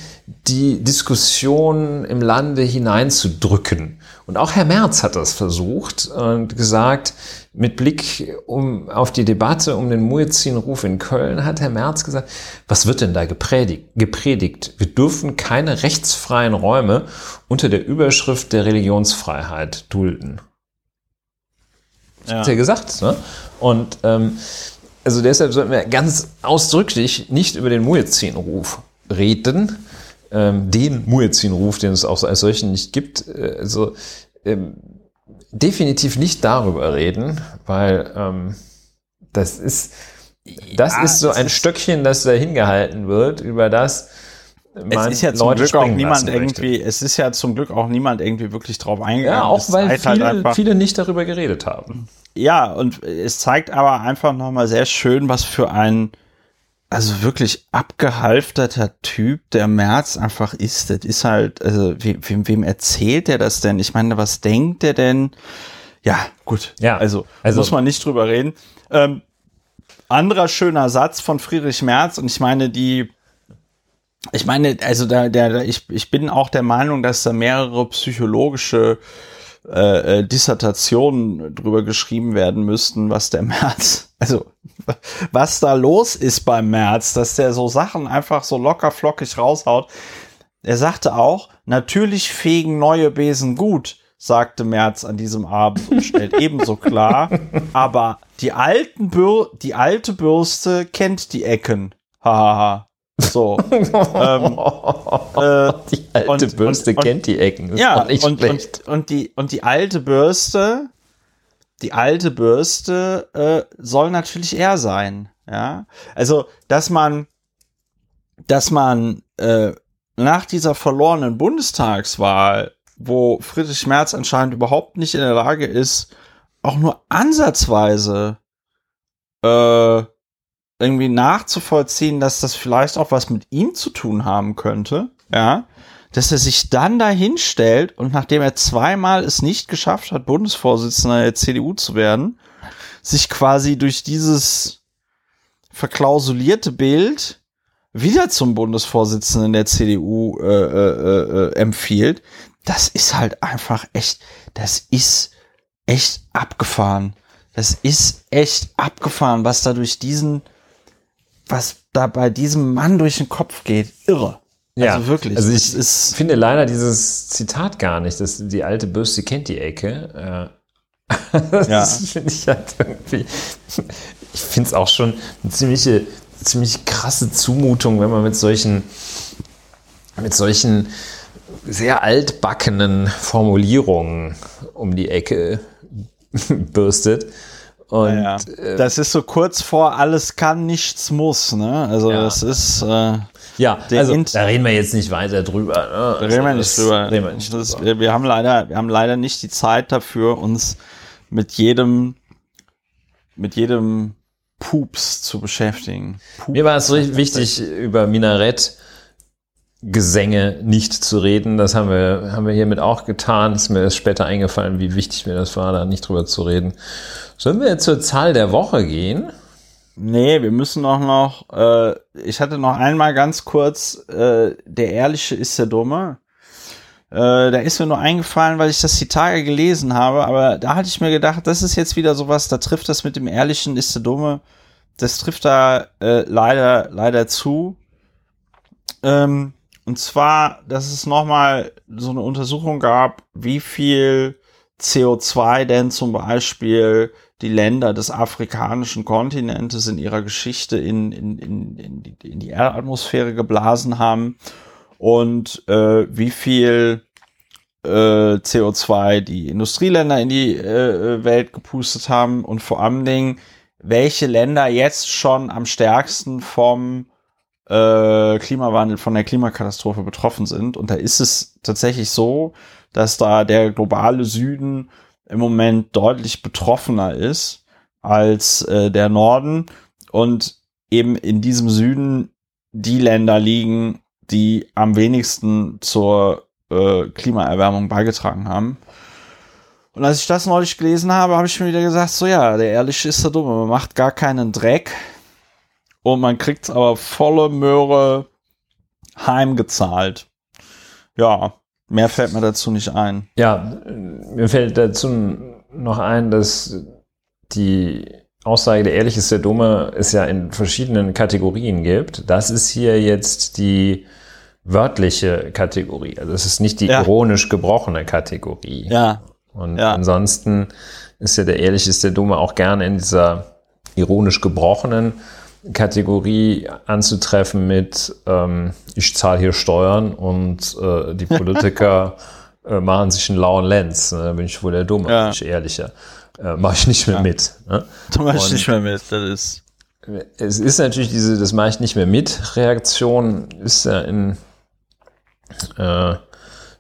die Diskussion im Lande hineinzudrücken. Und auch Herr Merz hat das versucht und gesagt, mit Blick um, auf die Debatte um den Muezzin-Ruf in Köln hat Herr Merz gesagt, was wird denn da gepredigt, gepredigt? Wir dürfen keine rechtsfreien Räume unter der Überschrift der Religionsfreiheit dulden. Das ja. hat er gesagt. Ne? Und ähm, also deshalb sollten wir ganz ausdrücklich nicht über den Muezzin-Ruf reden, ähm, den Muezzin-Ruf, den es auch als solchen nicht gibt. Äh, also ähm, definitiv nicht darüber reden, weil ähm, das ist das ja, ist so ein Stöckchen, das da hingehalten wird, über das es ist ja zum Leute Glück auch niemand irgendwie, es ist ja zum Glück auch niemand irgendwie wirklich drauf eingegangen. Ja, auch weil halt viele, halt viele nicht darüber geredet haben. Ja, und es zeigt aber einfach nochmal sehr schön, was für ein, also wirklich abgehalfterter Typ der März einfach ist. Das ist halt, also wem, wem erzählt er das denn? Ich meine, was denkt er denn? Ja, gut. Ja, also, also muss man nicht drüber reden. Ähm, anderer schöner Satz von Friedrich Merz, und ich meine, die, ich meine, also da, der, ich, ich bin auch der Meinung, dass da mehrere psychologische äh, äh, Dissertationen drüber geschrieben werden müssten, was der *laughs* März, also was da los ist beim März, dass der so Sachen einfach so locker flockig raushaut. Er sagte auch, natürlich fegen neue Besen gut, sagte Merz an diesem Abend und stellt *laughs* ebenso klar, aber die alten Bür die alte Bürste kennt die Ecken. Hahaha. So. ähm, *laughs* äh, die alte und, Bürste und, kennt die Ecken. Das ja, und, und, und, die, und die alte Bürste, die alte Bürste äh, soll natürlich er sein. Ja, also dass man, dass man äh, nach dieser verlorenen Bundestagswahl, wo Friedrich Merz anscheinend überhaupt nicht in der Lage ist, auch nur ansatzweise äh, irgendwie nachzuvollziehen, dass das vielleicht auch was mit ihm zu tun haben könnte, ja, dass er sich dann dahin stellt und nachdem er zweimal es nicht geschafft hat, Bundesvorsitzender der CDU zu werden, sich quasi durch dieses verklausulierte Bild wieder zum Bundesvorsitzenden der CDU äh, äh, äh, empfiehlt, das ist halt einfach echt, das ist echt abgefahren. Das ist echt abgefahren, was da durch diesen was da bei diesem Mann durch den Kopf geht. Irre. Ja, also wirklich. Also ich ist finde leider dieses Zitat gar nicht, dass die alte Bürste kennt die Ecke. Äh, *laughs* das ja. finde ich halt irgendwie. Ich finde es auch schon eine ziemliche, ziemlich krasse Zumutung, wenn man mit solchen, mit solchen sehr altbackenen Formulierungen um die Ecke *laughs* bürstet. Und ja, ja. Äh, das ist so kurz vor alles kann, nichts muss, ne? Also ja. das ist äh, ja, also da reden wir jetzt nicht weiter drüber. Ne? Da reden wir also nicht drüber. Wir, nicht das, drüber. wir haben leider, wir haben leider nicht die Zeit dafür, uns mit jedem, mit jedem Pups zu beschäftigen. Pups Mir war es wichtig, über Minarett Gesänge nicht zu reden. Das haben wir, haben wir hiermit auch getan. Ist mir erst später eingefallen, wie wichtig mir das war, da nicht drüber zu reden. Sollen wir jetzt zur Zahl der Woche gehen? Nee, wir müssen auch noch, äh, ich hatte noch einmal ganz kurz, äh, der Ehrliche ist der Dumme. Äh, da ist mir nur eingefallen, weil ich das die Tage gelesen habe, aber da hatte ich mir gedacht, das ist jetzt wieder sowas, da trifft das mit dem Ehrlichen ist der Dumme. Das trifft da äh, leider, leider zu. Ähm, und zwar, dass es nochmal so eine Untersuchung gab, wie viel CO2 denn zum Beispiel die Länder des afrikanischen Kontinentes in ihrer Geschichte in, in, in, in, die, in die Erdatmosphäre geblasen haben und äh, wie viel äh, CO2 die Industrieländer in die äh, Welt gepustet haben und vor allen Dingen, welche Länder jetzt schon am stärksten vom äh, Klimawandel, von der Klimakatastrophe betroffen sind. Und da ist es tatsächlich so, dass da der globale Süden im Moment deutlich betroffener ist als äh, der Norden und eben in diesem Süden die Länder liegen, die am wenigsten zur äh, Klimaerwärmung beigetragen haben. Und als ich das neulich gelesen habe, habe ich mir wieder gesagt, so ja, der Ehrliche ist der Dumme, man macht gar keinen Dreck und man kriegt aber volle Möhre heimgezahlt. Ja, mehr fällt mir dazu nicht ein. Ja, mir fällt dazu noch ein, dass die Aussage, der Ehrliche ist der Dumme, es ja in verschiedenen Kategorien gibt. Das ist hier jetzt die wörtliche Kategorie. Also es ist nicht die ja. ironisch gebrochene Kategorie. Ja. Und ja. ansonsten ist ja der Ehrliche ist der Dumme auch gerne in dieser ironisch gebrochenen Kategorie anzutreffen mit ähm, ich zahle hier Steuern und äh, die *laughs* Politiker äh, machen sich einen lauen Lenz. Ne? Da bin ich wohl der Dumme, ja. bin ich ehrlicher. Äh, mache ich nicht mehr ja. mit. Ne? *laughs* Du machst nicht mehr mit, das ist. Es ist natürlich diese, das mache ich nicht mehr mit, Reaktion ist ja in äh,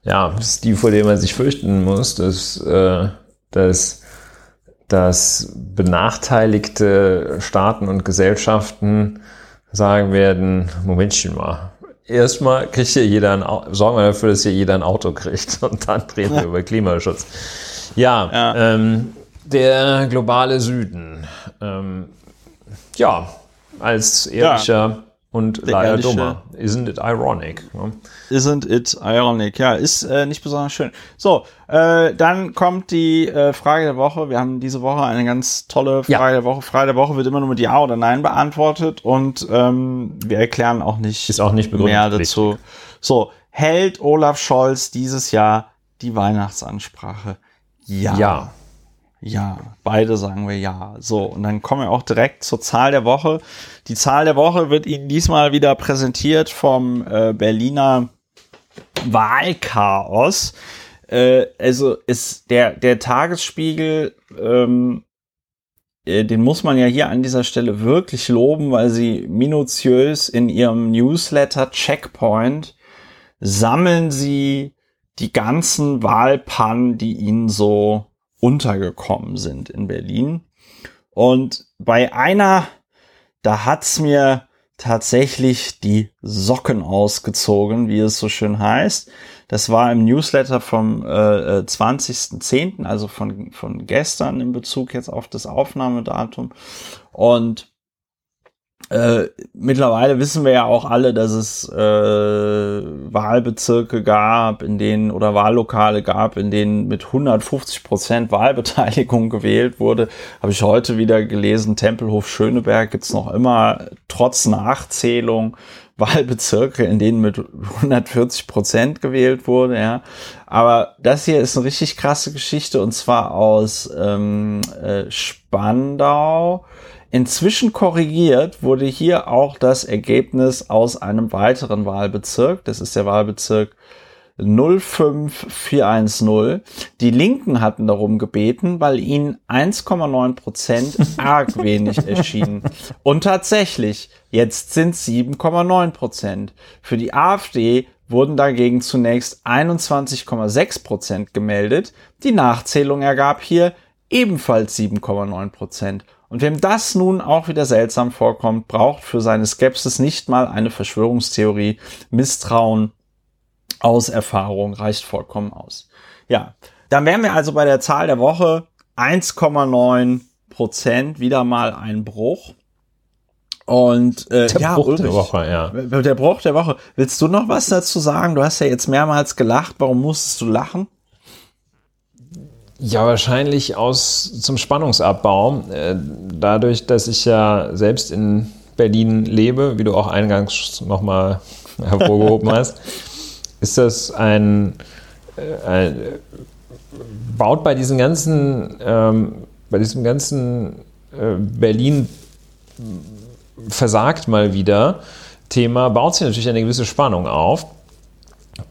ja, ist die, vor der man sich fürchten muss, dass, äh, dass, dass benachteiligte Staaten und Gesellschaften sagen werden, Momentchen mal, erstmal kriegt hier jeder ein Auto, sorgen wir dafür, dass hier jeder ein Auto kriegt *laughs* und dann reden wir *laughs* über Klimaschutz. Ja, ja. Ähm, der globale Süden. Ähm, ja, als ehrlicher ja und der leider dummer. Isn't it ironic? Ne? Isn't it ironic? Ja, ist äh, nicht besonders schön. So, äh, dann kommt die äh, Frage der Woche. Wir haben diese Woche eine ganz tolle Frage ja. der Woche. Frage der Woche wird immer nur mit Ja oder Nein beantwortet und ähm, wir erklären auch nicht, ist auch nicht mehr dazu. So, hält Olaf Scholz dieses Jahr die Weihnachtsansprache? Ja. Ja. Ja, beide sagen wir ja. So, und dann kommen wir auch direkt zur Zahl der Woche. Die Zahl der Woche wird Ihnen diesmal wieder präsentiert vom äh, Berliner Wahlchaos. Äh, also ist der, der Tagesspiegel, ähm, äh, den muss man ja hier an dieser Stelle wirklich loben, weil sie minutiös in ihrem Newsletter Checkpoint sammeln sie die ganzen Wahlpannen, die ihnen so untergekommen sind in Berlin. Und bei einer, da hat's mir tatsächlich die Socken ausgezogen, wie es so schön heißt. Das war im Newsletter vom äh, 20.10., äh, also von, von gestern in Bezug jetzt auf das Aufnahmedatum. Und äh, mittlerweile wissen wir ja auch alle, dass es äh, Wahlbezirke gab, in denen oder Wahllokale gab, in denen mit 150 Prozent Wahlbeteiligung gewählt wurde. Habe ich heute wieder gelesen. Tempelhof Schöneberg gibt's noch immer trotz Nachzählung Wahlbezirke, in denen mit 140 Prozent gewählt wurde. Ja, aber das hier ist eine richtig krasse Geschichte und zwar aus ähm, äh, Spandau Inzwischen korrigiert wurde hier auch das Ergebnis aus einem weiteren Wahlbezirk. Das ist der Wahlbezirk 05410. Die Linken hatten darum gebeten, weil ihnen 1,9 Prozent *laughs* arg wenig erschienen. Und tatsächlich, jetzt sind 7,9 Prozent. Für die AfD wurden dagegen zunächst 21,6 Prozent gemeldet. Die Nachzählung ergab hier ebenfalls 7,9 Prozent. Und wem das nun auch wieder seltsam vorkommt, braucht für seine Skepsis nicht mal eine Verschwörungstheorie. Misstrauen aus Erfahrung reicht vollkommen aus. Ja, dann wären wir also bei der Zahl der Woche 1,9 Prozent, wieder mal ein Bruch. Und äh, der ja, Bruch Ulrich, der Woche, ja. Der Bruch der Woche. Willst du noch was dazu sagen? Du hast ja jetzt mehrmals gelacht. Warum musstest du lachen? Ja, wahrscheinlich aus zum Spannungsabbau. Äh, dadurch, dass ich ja selbst in Berlin lebe, wie du auch eingangs nochmal *laughs* hervorgehoben hast, ist das ein, äh, ein, baut bei diesen ganzen ähm, bei diesem ganzen äh, Berlin versagt mal wieder Thema baut sich natürlich eine gewisse Spannung auf.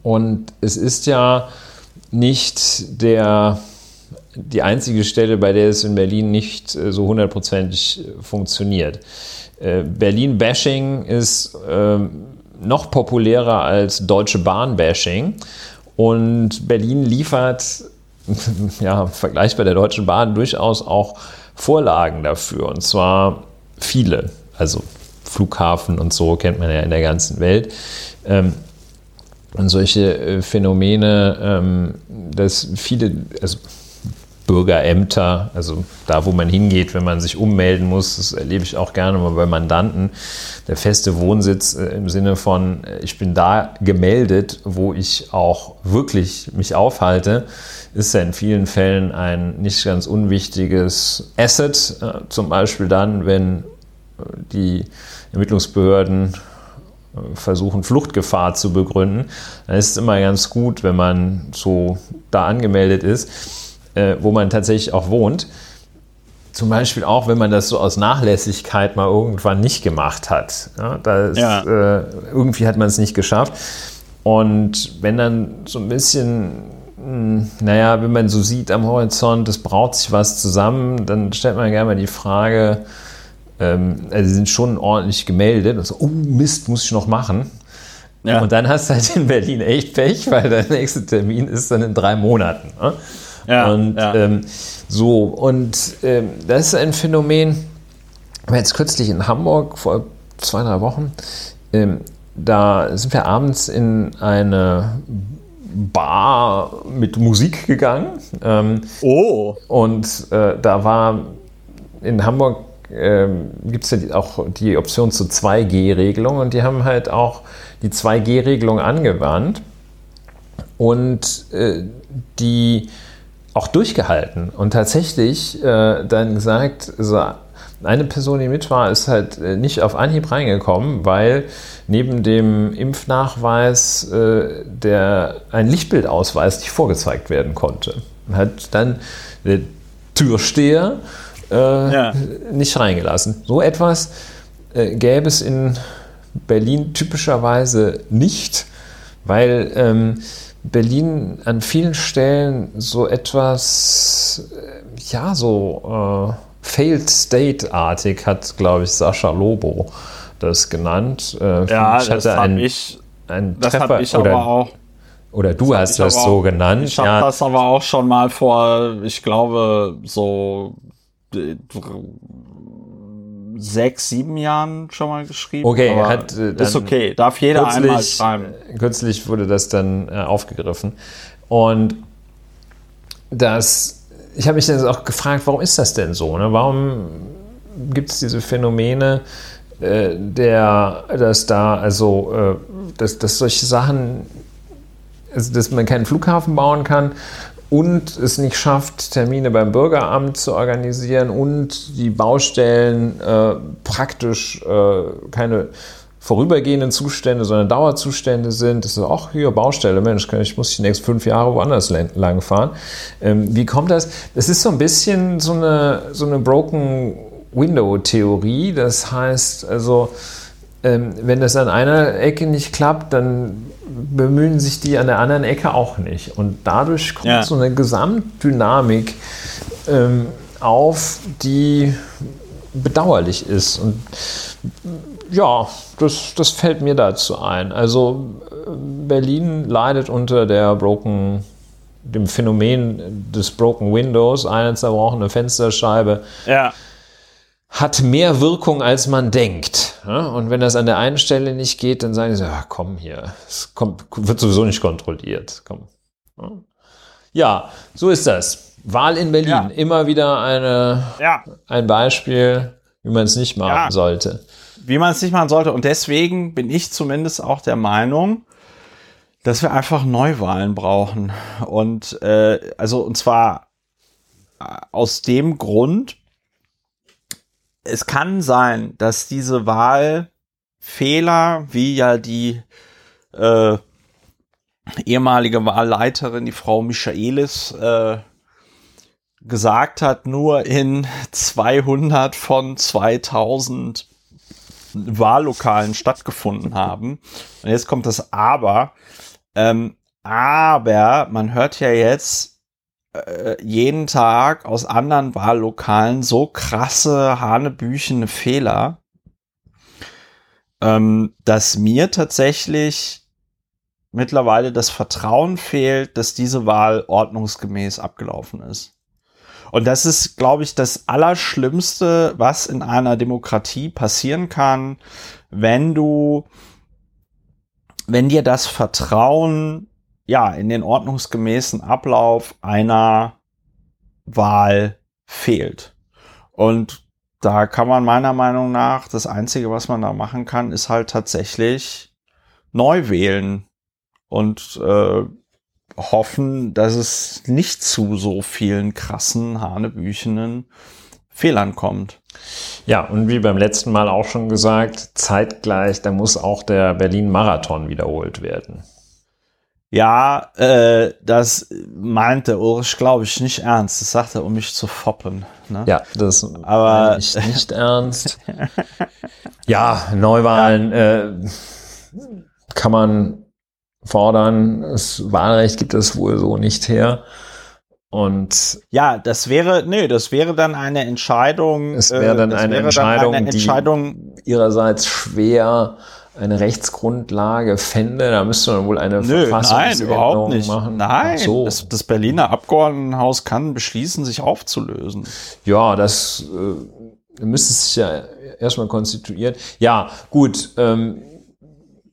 Und es ist ja nicht der, die einzige Stelle, bei der es in Berlin nicht äh, so hundertprozentig funktioniert. Äh, Berlin-Bashing ist ähm, noch populärer als Deutsche Bahn-Bashing. Und Berlin liefert, *laughs* ja, vergleichbar der Deutschen Bahn, durchaus auch Vorlagen dafür. Und zwar viele. Also Flughafen und so kennt man ja in der ganzen Welt. Ähm, und solche äh, Phänomene, ähm, dass viele, also Bürgerämter, also da, wo man hingeht, wenn man sich ummelden muss, das erlebe ich auch gerne mal bei Mandanten, der feste Wohnsitz äh, im Sinne von, äh, ich bin da gemeldet, wo ich auch wirklich mich aufhalte, ist ja in vielen Fällen ein nicht ganz unwichtiges Asset, äh, zum Beispiel dann, wenn die Ermittlungsbehörden versuchen, Fluchtgefahr zu begründen, dann ist es immer ganz gut, wenn man so da angemeldet ist, äh, wo man tatsächlich auch wohnt. Zum Beispiel auch, wenn man das so aus Nachlässigkeit mal irgendwann nicht gemacht hat. Ja, das, ja. Äh, irgendwie hat man es nicht geschafft. Und wenn dann so ein bisschen, hm, naja, wenn man so sieht am Horizont, es braut sich was zusammen, dann stellt man gerne mal die Frage, ähm, also sie sind schon ordentlich gemeldet und so, oh Mist, muss ich noch machen. Ja. Und dann hast du halt in Berlin echt Pech, weil der nächste Termin ist dann in drei Monaten. Ne? Ja, und ja. Ähm, so, und ähm, das ist ein Phänomen, jetzt kürzlich in Hamburg vor zwei, drei Wochen, ähm, da sind wir abends in eine Bar mit Musik gegangen. Ähm, oh! Und äh, da war in Hamburg ähm, gibt es ja auch die Option zur 2G-Regelung und die haben halt auch die 2G-Regelung angewandt und äh, die auch durchgehalten und tatsächlich äh, dann gesagt, so eine Person, die mit war, ist halt äh, nicht auf Anhieb reingekommen, weil neben dem Impfnachweis äh, der, ein Lichtbildausweis nicht vorgezeigt werden konnte. Hat dann der Türsteher äh, ja. nicht reingelassen. So etwas äh, gäbe es in Berlin typischerweise nicht, weil ähm, Berlin an vielen Stellen so etwas, äh, ja, so äh, Failed State-artig hat, glaube ich, Sascha Lobo das genannt. Äh, ja, das habe ich, ein das Treffer, ich oder, aber auch. Oder du das hast das so auch, genannt. Ich habe ja. das aber auch schon mal vor, ich glaube, so sechs, sieben Jahren schon mal geschrieben. Okay, hat, äh, ist okay. Darf jeder kürzlich, einmal schreiben. Kürzlich wurde das dann äh, aufgegriffen. Und das, ich habe mich dann auch gefragt, warum ist das denn so? Ne? Warum gibt es diese Phänomene, äh, der, dass da, also, äh, dass, dass solche Sachen, also, dass man keinen Flughafen bauen kann und es nicht schafft, Termine beim Bürgeramt zu organisieren und die Baustellen äh, praktisch äh, keine vorübergehenden Zustände, sondern Dauerzustände sind. Das ist auch hier Baustelle, Mensch, ich muss die nächsten fünf Jahre woanders lang fahren. Ähm, wie kommt das? Das ist so ein bisschen so eine, so eine Broken Window-Theorie. Das heißt, also, ähm, wenn das an einer Ecke nicht klappt, dann bemühen sich die an der anderen Ecke auch nicht. Und dadurch kommt ja. so eine Gesamtdynamik ähm, auf, die bedauerlich ist. Und ja, das, das fällt mir dazu ein. Also Berlin leidet unter der Broken, dem Phänomen des Broken Windows, eine zerbrochene Fensterscheibe. Ja hat mehr Wirkung, als man denkt. Und wenn das an der einen Stelle nicht geht, dann sagen sie, ja, komm hier, es kommt, wird sowieso nicht kontrolliert. Komm. Ja, so ist das. Wahl in Berlin, ja. immer wieder eine, ja. ein Beispiel, wie man es nicht machen ja. sollte. Wie man es nicht machen sollte. Und deswegen bin ich zumindest auch der Meinung, dass wir einfach Neuwahlen brauchen. Und äh, also und zwar äh, aus dem Grund, es kann sein, dass diese Wahlfehler, wie ja die äh, ehemalige Wahlleiterin, die Frau Michaelis, äh, gesagt hat, nur in 200 von 2000 Wahllokalen stattgefunden haben. Und jetzt kommt das Aber. Ähm, aber man hört ja jetzt äh, jeden Tag aus anderen Wahllokalen so krasse, hanebüchene Fehler, ähm, dass mir tatsächlich mittlerweile das Vertrauen fehlt, dass diese Wahl ordnungsgemäß abgelaufen ist. Und das ist, glaube ich, das Allerschlimmste, was in einer Demokratie passieren kann, wenn du, wenn dir das Vertrauen, ja, in den ordnungsgemäßen Ablauf einer Wahl fehlt. Und da kann man meiner Meinung nach, das Einzige, was man da machen kann, ist halt tatsächlich neu wählen und äh, hoffen, dass es nicht zu so vielen krassen, hanebüchenen Fehlern kommt. Ja, und wie beim letzten Mal auch schon gesagt, zeitgleich, da muss auch der Berlin-Marathon wiederholt werden. Ja, äh, das meinte Ulrich, glaube ich, nicht ernst. Das sagte er, um mich zu foppen. Ne? Ja, das aber ich nicht *laughs* ernst. ja, Neuwahlen. Äh, kann man fordern. Das Wahlrecht gibt es wohl so nicht her. Und ja, das wäre, nee, das wäre dann eine Entscheidung. Es wäre dann, äh, eine, wäre Entscheidung, dann eine Entscheidung, die ihrerseits schwer eine Rechtsgrundlage fände. Da müsste man wohl eine Nö, Nein, überhaupt nicht. Machen. Nein, so. das, das, Berliner Abgeordnetenhaus kann beschließen, sich aufzulösen. Ja, das äh, müsste sich ja erstmal konstituieren. Ja, gut. Ähm,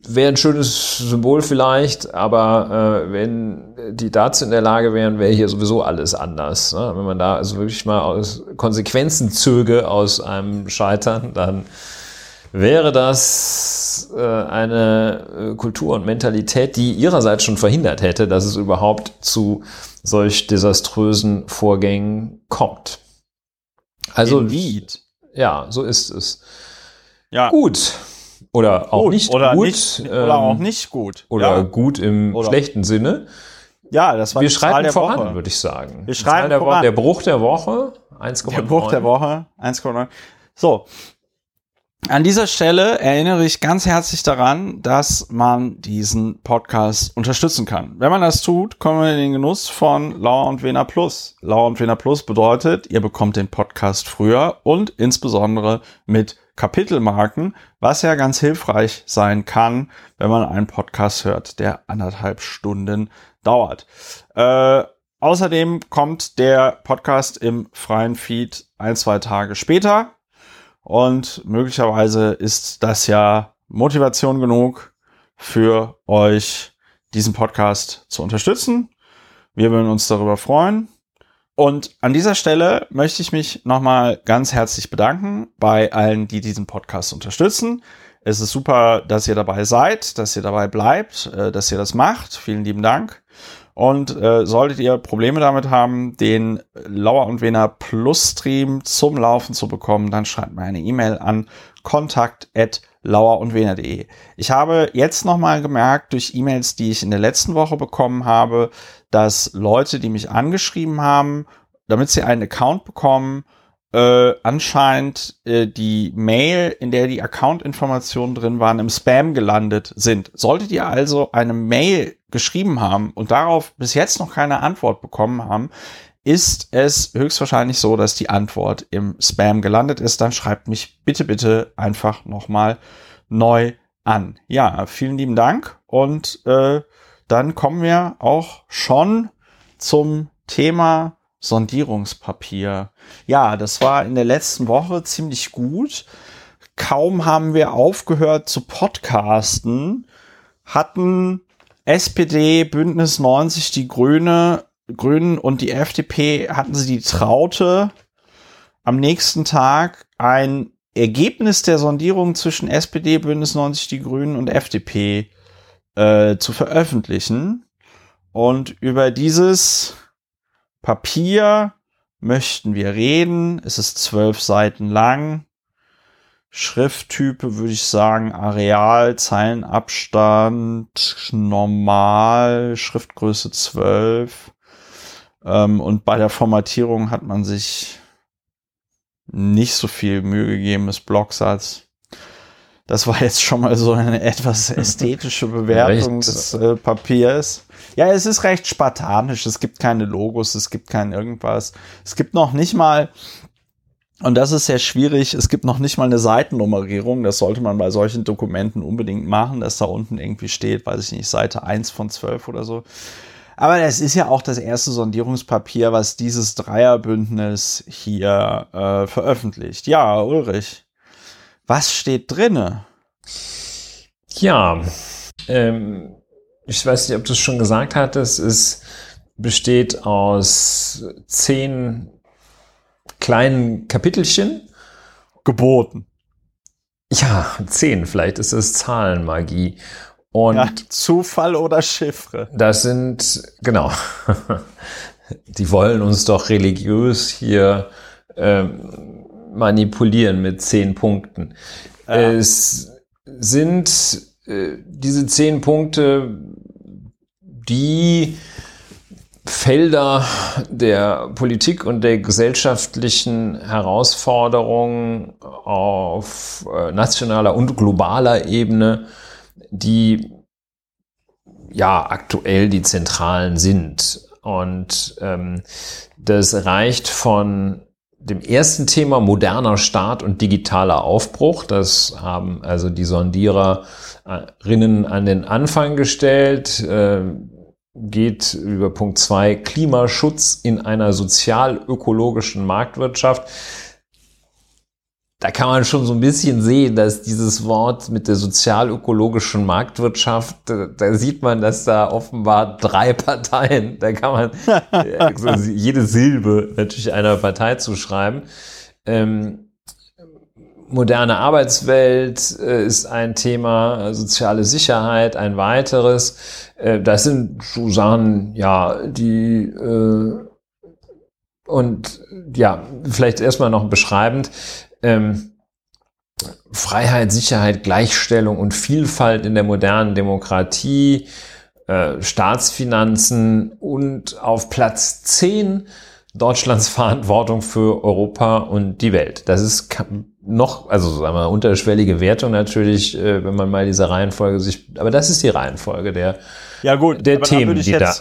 wäre ein schönes Symbol vielleicht, aber äh, wenn die dazu in der Lage wären, wäre hier sowieso alles anders. Ne? Wenn man da also wirklich mal aus Konsequenzen zöge aus einem Scheitern, dann wäre das äh, eine äh, Kultur und Mentalität, die ihrerseits schon verhindert hätte, dass es überhaupt zu solch desaströsen Vorgängen kommt. Also, Indeed. ja, so ist es. Ja. Gut. Oder auch gut, nicht oder gut. Nicht, ähm, oder auch nicht gut. Oder ja. gut im oder schlechten Sinne. Ja, das war Wir schreiten voran, würde ich sagen. Wir schreiten der, voran. der Bruch der Woche 1,9. Der Bruch der Woche 1,9. So. An dieser Stelle erinnere ich ganz herzlich daran, dass man diesen Podcast unterstützen kann. Wenn man das tut, kommen wir in den Genuss von Lauer und Wena Plus. Lauer und Wena Plus bedeutet, ihr bekommt den Podcast früher und insbesondere mit Kapitelmarken, was ja ganz hilfreich sein kann, wenn man einen Podcast hört, der anderthalb Stunden dauert. Äh, außerdem kommt der Podcast im freien Feed ein, zwei Tage später. Und möglicherweise ist das ja Motivation genug für euch, diesen Podcast zu unterstützen. Wir würden uns darüber freuen. Und an dieser Stelle möchte ich mich nochmal ganz herzlich bedanken bei allen, die diesen Podcast unterstützen. Es ist super, dass ihr dabei seid, dass ihr dabei bleibt, äh, dass ihr das macht. Vielen lieben Dank. Und äh, solltet ihr Probleme damit haben, den Lauer und Wener Plus Stream zum Laufen zu bekommen, dann schreibt mir eine E-Mail an kontakt@ lauerundwener.de. Ich habe jetzt nochmal gemerkt, durch E-Mails, die ich in der letzten Woche bekommen habe, dass Leute, die mich angeschrieben haben, damit sie einen Account bekommen, äh, anscheinend äh, die Mail, in der die Account-Informationen drin waren, im Spam gelandet sind. Solltet ihr also eine Mail geschrieben haben und darauf bis jetzt noch keine Antwort bekommen haben, ist es höchstwahrscheinlich so, dass die Antwort im Spam gelandet ist. Dann schreibt mich bitte, bitte einfach nochmal neu an. Ja, vielen lieben Dank und äh, dann kommen wir auch schon zum Thema Sondierungspapier. Ja, das war in der letzten Woche ziemlich gut. Kaum haben wir aufgehört zu podcasten, hatten SPD, Bündnis 90, die Grüne Grünen und die FDP hatten sie die Traute, am nächsten Tag ein Ergebnis der Sondierung zwischen SPD, Bündnis 90 Die Grünen und FDP äh, zu veröffentlichen. Und über dieses Papier möchten wir reden. Es ist zwölf Seiten lang. Schrifttype würde ich sagen Areal, Zeilenabstand, normal, Schriftgröße 12. Ähm, und bei der Formatierung hat man sich nicht so viel Mühe gegeben des Blocksatz. Das war jetzt schon mal so eine etwas *laughs* ästhetische Bewertung des äh, Papiers. Ja, es ist recht spartanisch. Es gibt keine Logos, es gibt kein irgendwas. Es gibt noch nicht mal, und das ist sehr schwierig, es gibt noch nicht mal eine Seitennummerierung. Das sollte man bei solchen Dokumenten unbedingt machen, dass da unten irgendwie steht, weiß ich nicht, Seite 1 von 12 oder so. Aber es ist ja auch das erste Sondierungspapier, was dieses Dreierbündnis hier äh, veröffentlicht. Ja, Ulrich, was steht drinne? Ja, ähm, ich weiß nicht, ob du es schon gesagt hattest. Es besteht aus zehn kleinen Kapitelchen. Geboten. Ja, zehn. Vielleicht ist es Zahlenmagie. Und ja, Zufall oder Chiffre. Das sind, genau. *laughs* Die wollen uns doch religiös hier ähm, manipulieren mit zehn Punkten. Ja. Es sind äh, diese zehn Punkte die Felder der Politik und der gesellschaftlichen Herausforderungen auf äh, nationaler und globaler Ebene die ja aktuell die zentralen sind. Und ähm, das reicht von dem ersten Thema moderner Staat und digitaler Aufbruch. Das haben also die Sondiererinnen an den Anfang gestellt. Äh, geht über Punkt zwei Klimaschutz in einer sozial-ökologischen Marktwirtschaft da kann man schon so ein bisschen sehen, dass dieses Wort mit der sozial-ökologischen Marktwirtschaft, da sieht man, dass da offenbar drei Parteien, da kann man *laughs* also jede Silbe natürlich einer Partei zuschreiben. Ähm, moderne Arbeitswelt äh, ist ein Thema, soziale Sicherheit ein weiteres. Äh, das sind so Sachen, ja, die äh, und ja, vielleicht erstmal noch beschreibend ähm, Freiheit, Sicherheit, Gleichstellung und Vielfalt in der modernen Demokratie, äh, Staatsfinanzen und auf Platz 10 Deutschlands *laughs* Verantwortung für Europa und die Welt. Das ist noch, also sagen wir, unterschwellige Wertung natürlich, äh, wenn man mal diese Reihenfolge sich, aber das ist die Reihenfolge der, ja gut, der Themen, die da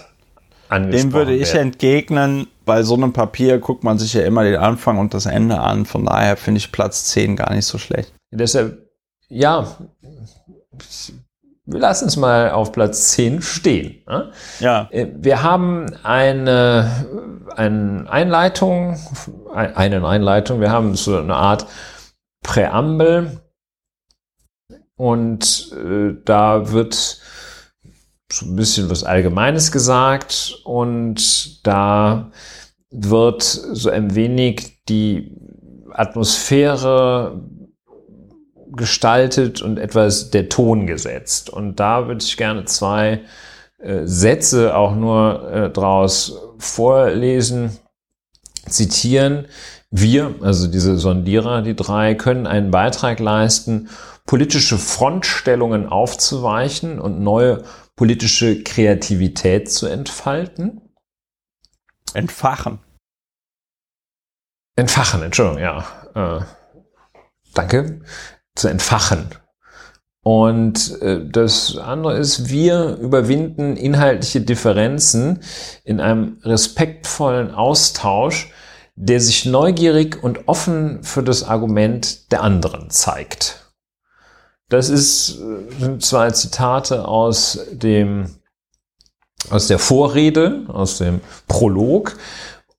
dem würde ich werden. entgegnen, bei so einem Papier guckt man sich ja immer den Anfang und das Ende an. Von daher finde ich Platz 10 gar nicht so schlecht. Deshalb, ja, wir lassen es mal auf Platz 10 stehen. Ne? Ja. Äh, wir haben eine, eine Einleitung, eine Einleitung, wir haben so eine Art Präambel und äh, da wird so ein bisschen was Allgemeines gesagt und da wird so ein wenig die Atmosphäre gestaltet und etwas der Ton gesetzt. Und da würde ich gerne zwei äh, Sätze auch nur äh, draus vorlesen, zitieren. Wir, also diese Sondierer, die drei, können einen Beitrag leisten, politische Frontstellungen aufzuweichen und neue politische Kreativität zu entfalten. Entfachen. Entfachen, Entschuldigung, ja. Äh, danke. Zu entfachen. Und äh, das andere ist, wir überwinden inhaltliche Differenzen in einem respektvollen Austausch, der sich neugierig und offen für das Argument der anderen zeigt. Das ist, äh, zwei Zitate aus dem, aus der Vorrede, aus dem Prolog.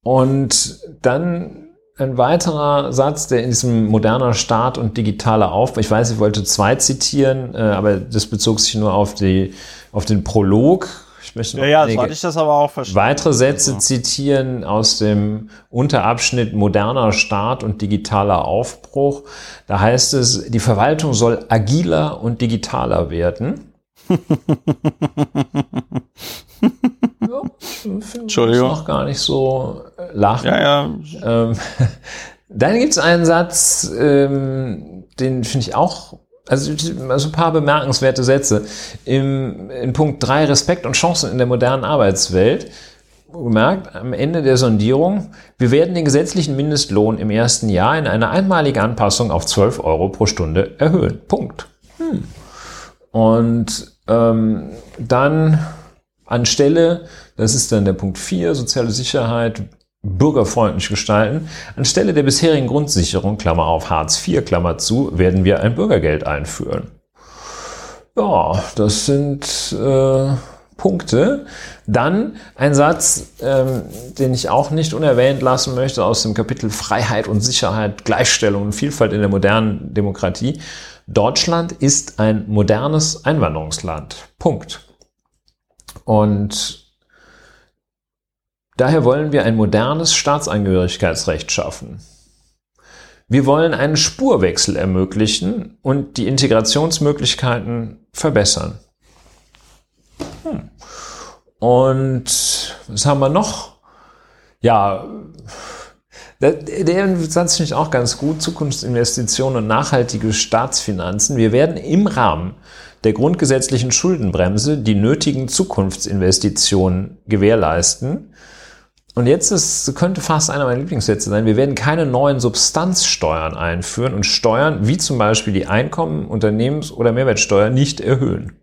Und dann ein weiterer Satz, der in diesem moderner Staat und digitaler Aufbau, ich weiß, ich wollte zwei zitieren, äh, aber das bezog sich nur auf die, auf den Prolog ich möchte noch ja, ja, so hatte ich das aber auch verstanden. Weitere Sätze also. zitieren aus dem Unterabschnitt moderner Staat und digitaler Aufbruch. Da heißt es, die Verwaltung soll agiler und digitaler werden. ja, *laughs* Entschuldigung. noch gar nicht so äh, lachen. Ja, ja. Ähm, *laughs* dann gibt es einen Satz, ähm, den finde ich auch also, also ein paar bemerkenswerte Sätze. Im, in Punkt 3 Respekt und Chancen in der modernen Arbeitswelt gemerkt, am Ende der Sondierung, wir werden den gesetzlichen Mindestlohn im ersten Jahr in einer einmaligen Anpassung auf 12 Euro pro Stunde erhöhen. Punkt. Hm. Und ähm, dann anstelle, das ist dann der Punkt 4, soziale Sicherheit, bürgerfreundlich gestalten. Anstelle der bisherigen Grundsicherung, Klammer auf Hartz IV, Klammer zu, werden wir ein Bürgergeld einführen. Ja, das sind äh, Punkte. Dann ein Satz, ähm, den ich auch nicht unerwähnt lassen möchte aus dem Kapitel Freiheit und Sicherheit, Gleichstellung und Vielfalt in der modernen Demokratie. Deutschland ist ein modernes Einwanderungsland. Punkt. Und daher wollen wir ein modernes Staatsangehörigkeitsrecht schaffen. Wir wollen einen Spurwechsel ermöglichen und die Integrationsmöglichkeiten verbessern. Hm. Und was haben wir noch? Ja, der, Satz finde ich auch ganz gut. Zukunftsinvestitionen und nachhaltige Staatsfinanzen. Wir werden im Rahmen der grundgesetzlichen Schuldenbremse die nötigen Zukunftsinvestitionen gewährleisten. Und jetzt ist, könnte fast einer meiner Lieblingssätze sein, wir werden keine neuen Substanzsteuern einführen und Steuern wie zum Beispiel die Einkommen-, Unternehmens- oder Mehrwertsteuer nicht erhöhen.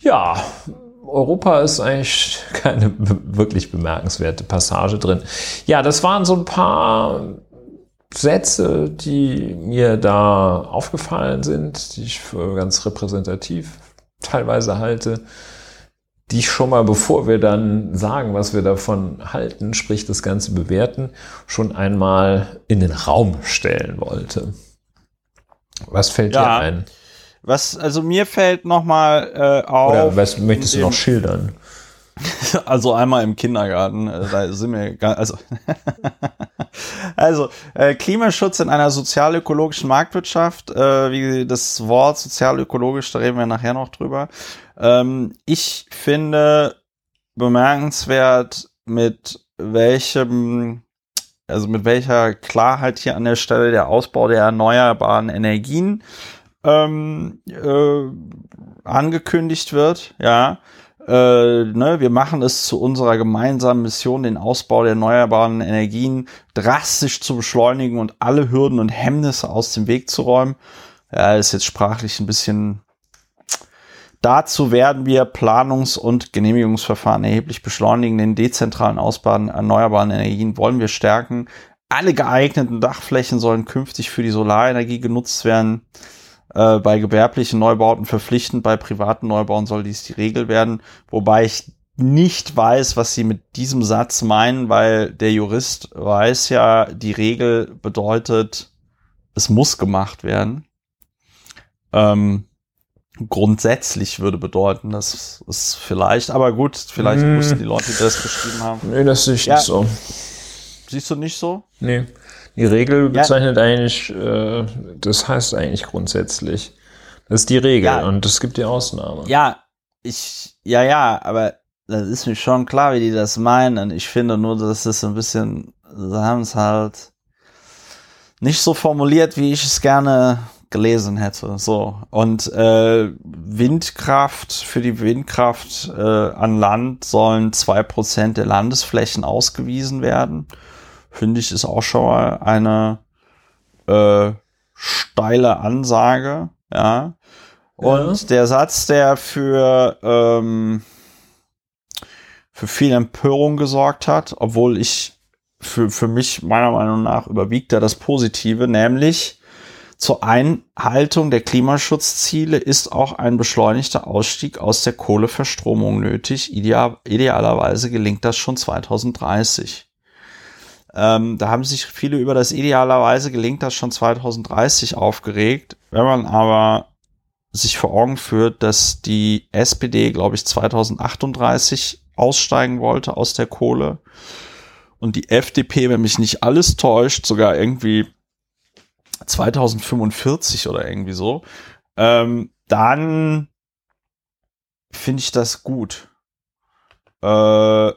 Ja, Europa ist eigentlich *laughs* keine wirklich bemerkenswerte Passage drin. Ja, das waren so ein paar Sätze, die mir da aufgefallen sind, die ich für ganz repräsentativ teilweise halte die ich schon mal, bevor wir dann sagen, was wir davon halten, sprich das Ganze bewerten, schon einmal in den Raum stellen wollte. Was fällt ja, dir ein? Was, also mir fällt noch mal äh, auf. Oder was möchtest du noch schildern? *laughs* Also einmal im Kindergarten, äh, da sind wir, also, *laughs* also äh, Klimaschutz in einer sozial-ökologischen Marktwirtschaft, äh, wie das Wort sozial-ökologisch, da reden wir nachher noch drüber. Ähm, ich finde bemerkenswert, mit welchem, also mit welcher Klarheit hier an der Stelle der Ausbau der erneuerbaren Energien ähm, äh, angekündigt wird, ja. Äh, ne, wir machen es zu unserer gemeinsamen Mission, den Ausbau der erneuerbaren Energien drastisch zu beschleunigen und alle Hürden und Hemmnisse aus dem Weg zu räumen. Ja, ist jetzt sprachlich ein bisschen Dazu werden wir Planungs- und Genehmigungsverfahren erheblich beschleunigen. Den dezentralen Ausbau erneuerbaren Energien wollen wir stärken. Alle geeigneten Dachflächen sollen künftig für die Solarenergie genutzt werden. Äh, bei gewerblichen Neubauten verpflichtend, bei privaten Neubauen soll dies die Regel werden. Wobei ich nicht weiß, was sie mit diesem Satz meinen, weil der Jurist weiß ja, die Regel bedeutet, es muss gemacht werden. Ähm, grundsätzlich würde bedeuten, dass es vielleicht, aber gut, vielleicht hm. wussten die Leute, die das geschrieben haben. Nee, das sehe ich ja. nicht so. Siehst du nicht so? Nee. Die Regel bezeichnet ja. eigentlich, äh, das heißt eigentlich grundsätzlich. Das ist die Regel ja. und es gibt die Ausnahme. Ja, ich, ja, ja, aber das ist mir schon klar, wie die das meinen. Ich finde nur, dass es ein bisschen, sie haben es halt nicht so formuliert, wie ich es gerne gelesen hätte. So. Und äh, Windkraft, für die Windkraft äh, an Land sollen zwei Prozent der Landesflächen ausgewiesen werden. Finde ich, ist auch schon mal eine äh, steile Ansage. Ja. Und ja. der Satz, der für, ähm, für viel Empörung gesorgt hat, obwohl ich für, für mich meiner Meinung nach überwiegt da das Positive, nämlich zur Einhaltung der Klimaschutzziele ist auch ein beschleunigter Ausstieg aus der Kohleverstromung nötig. Ideal, idealerweise gelingt das schon 2030. Ähm, da haben sich viele über das idealerweise gelingt das schon 2030 aufgeregt. Wenn man aber sich vor Augen führt, dass die SPD, glaube ich, 2038 aussteigen wollte aus der Kohle und die FDP, wenn mich nicht alles täuscht, sogar irgendwie 2045 oder irgendwie so, ähm, dann finde ich das gut. Äh,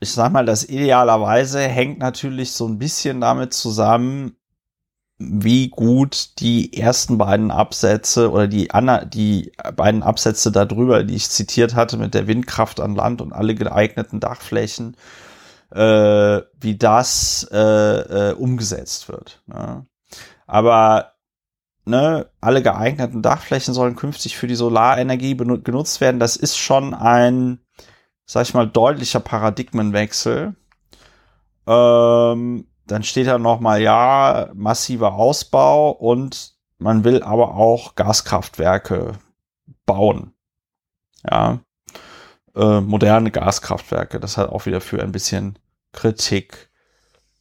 ich sag mal, das idealerweise hängt natürlich so ein bisschen damit zusammen, wie gut die ersten beiden Absätze oder die, Anna, die beiden Absätze darüber, die ich zitiert hatte mit der Windkraft an Land und alle geeigneten Dachflächen, äh, wie das äh, äh, umgesetzt wird. Ne? Aber ne, alle geeigneten Dachflächen sollen künftig für die Solarenergie genutzt werden. Das ist schon ein, sag ich mal, deutlicher Paradigmenwechsel. Ähm, dann steht da noch mal ja massiver Ausbau und man will aber auch Gaskraftwerke bauen. Ja, äh, moderne Gaskraftwerke. Das hat auch wieder für ein bisschen Kritik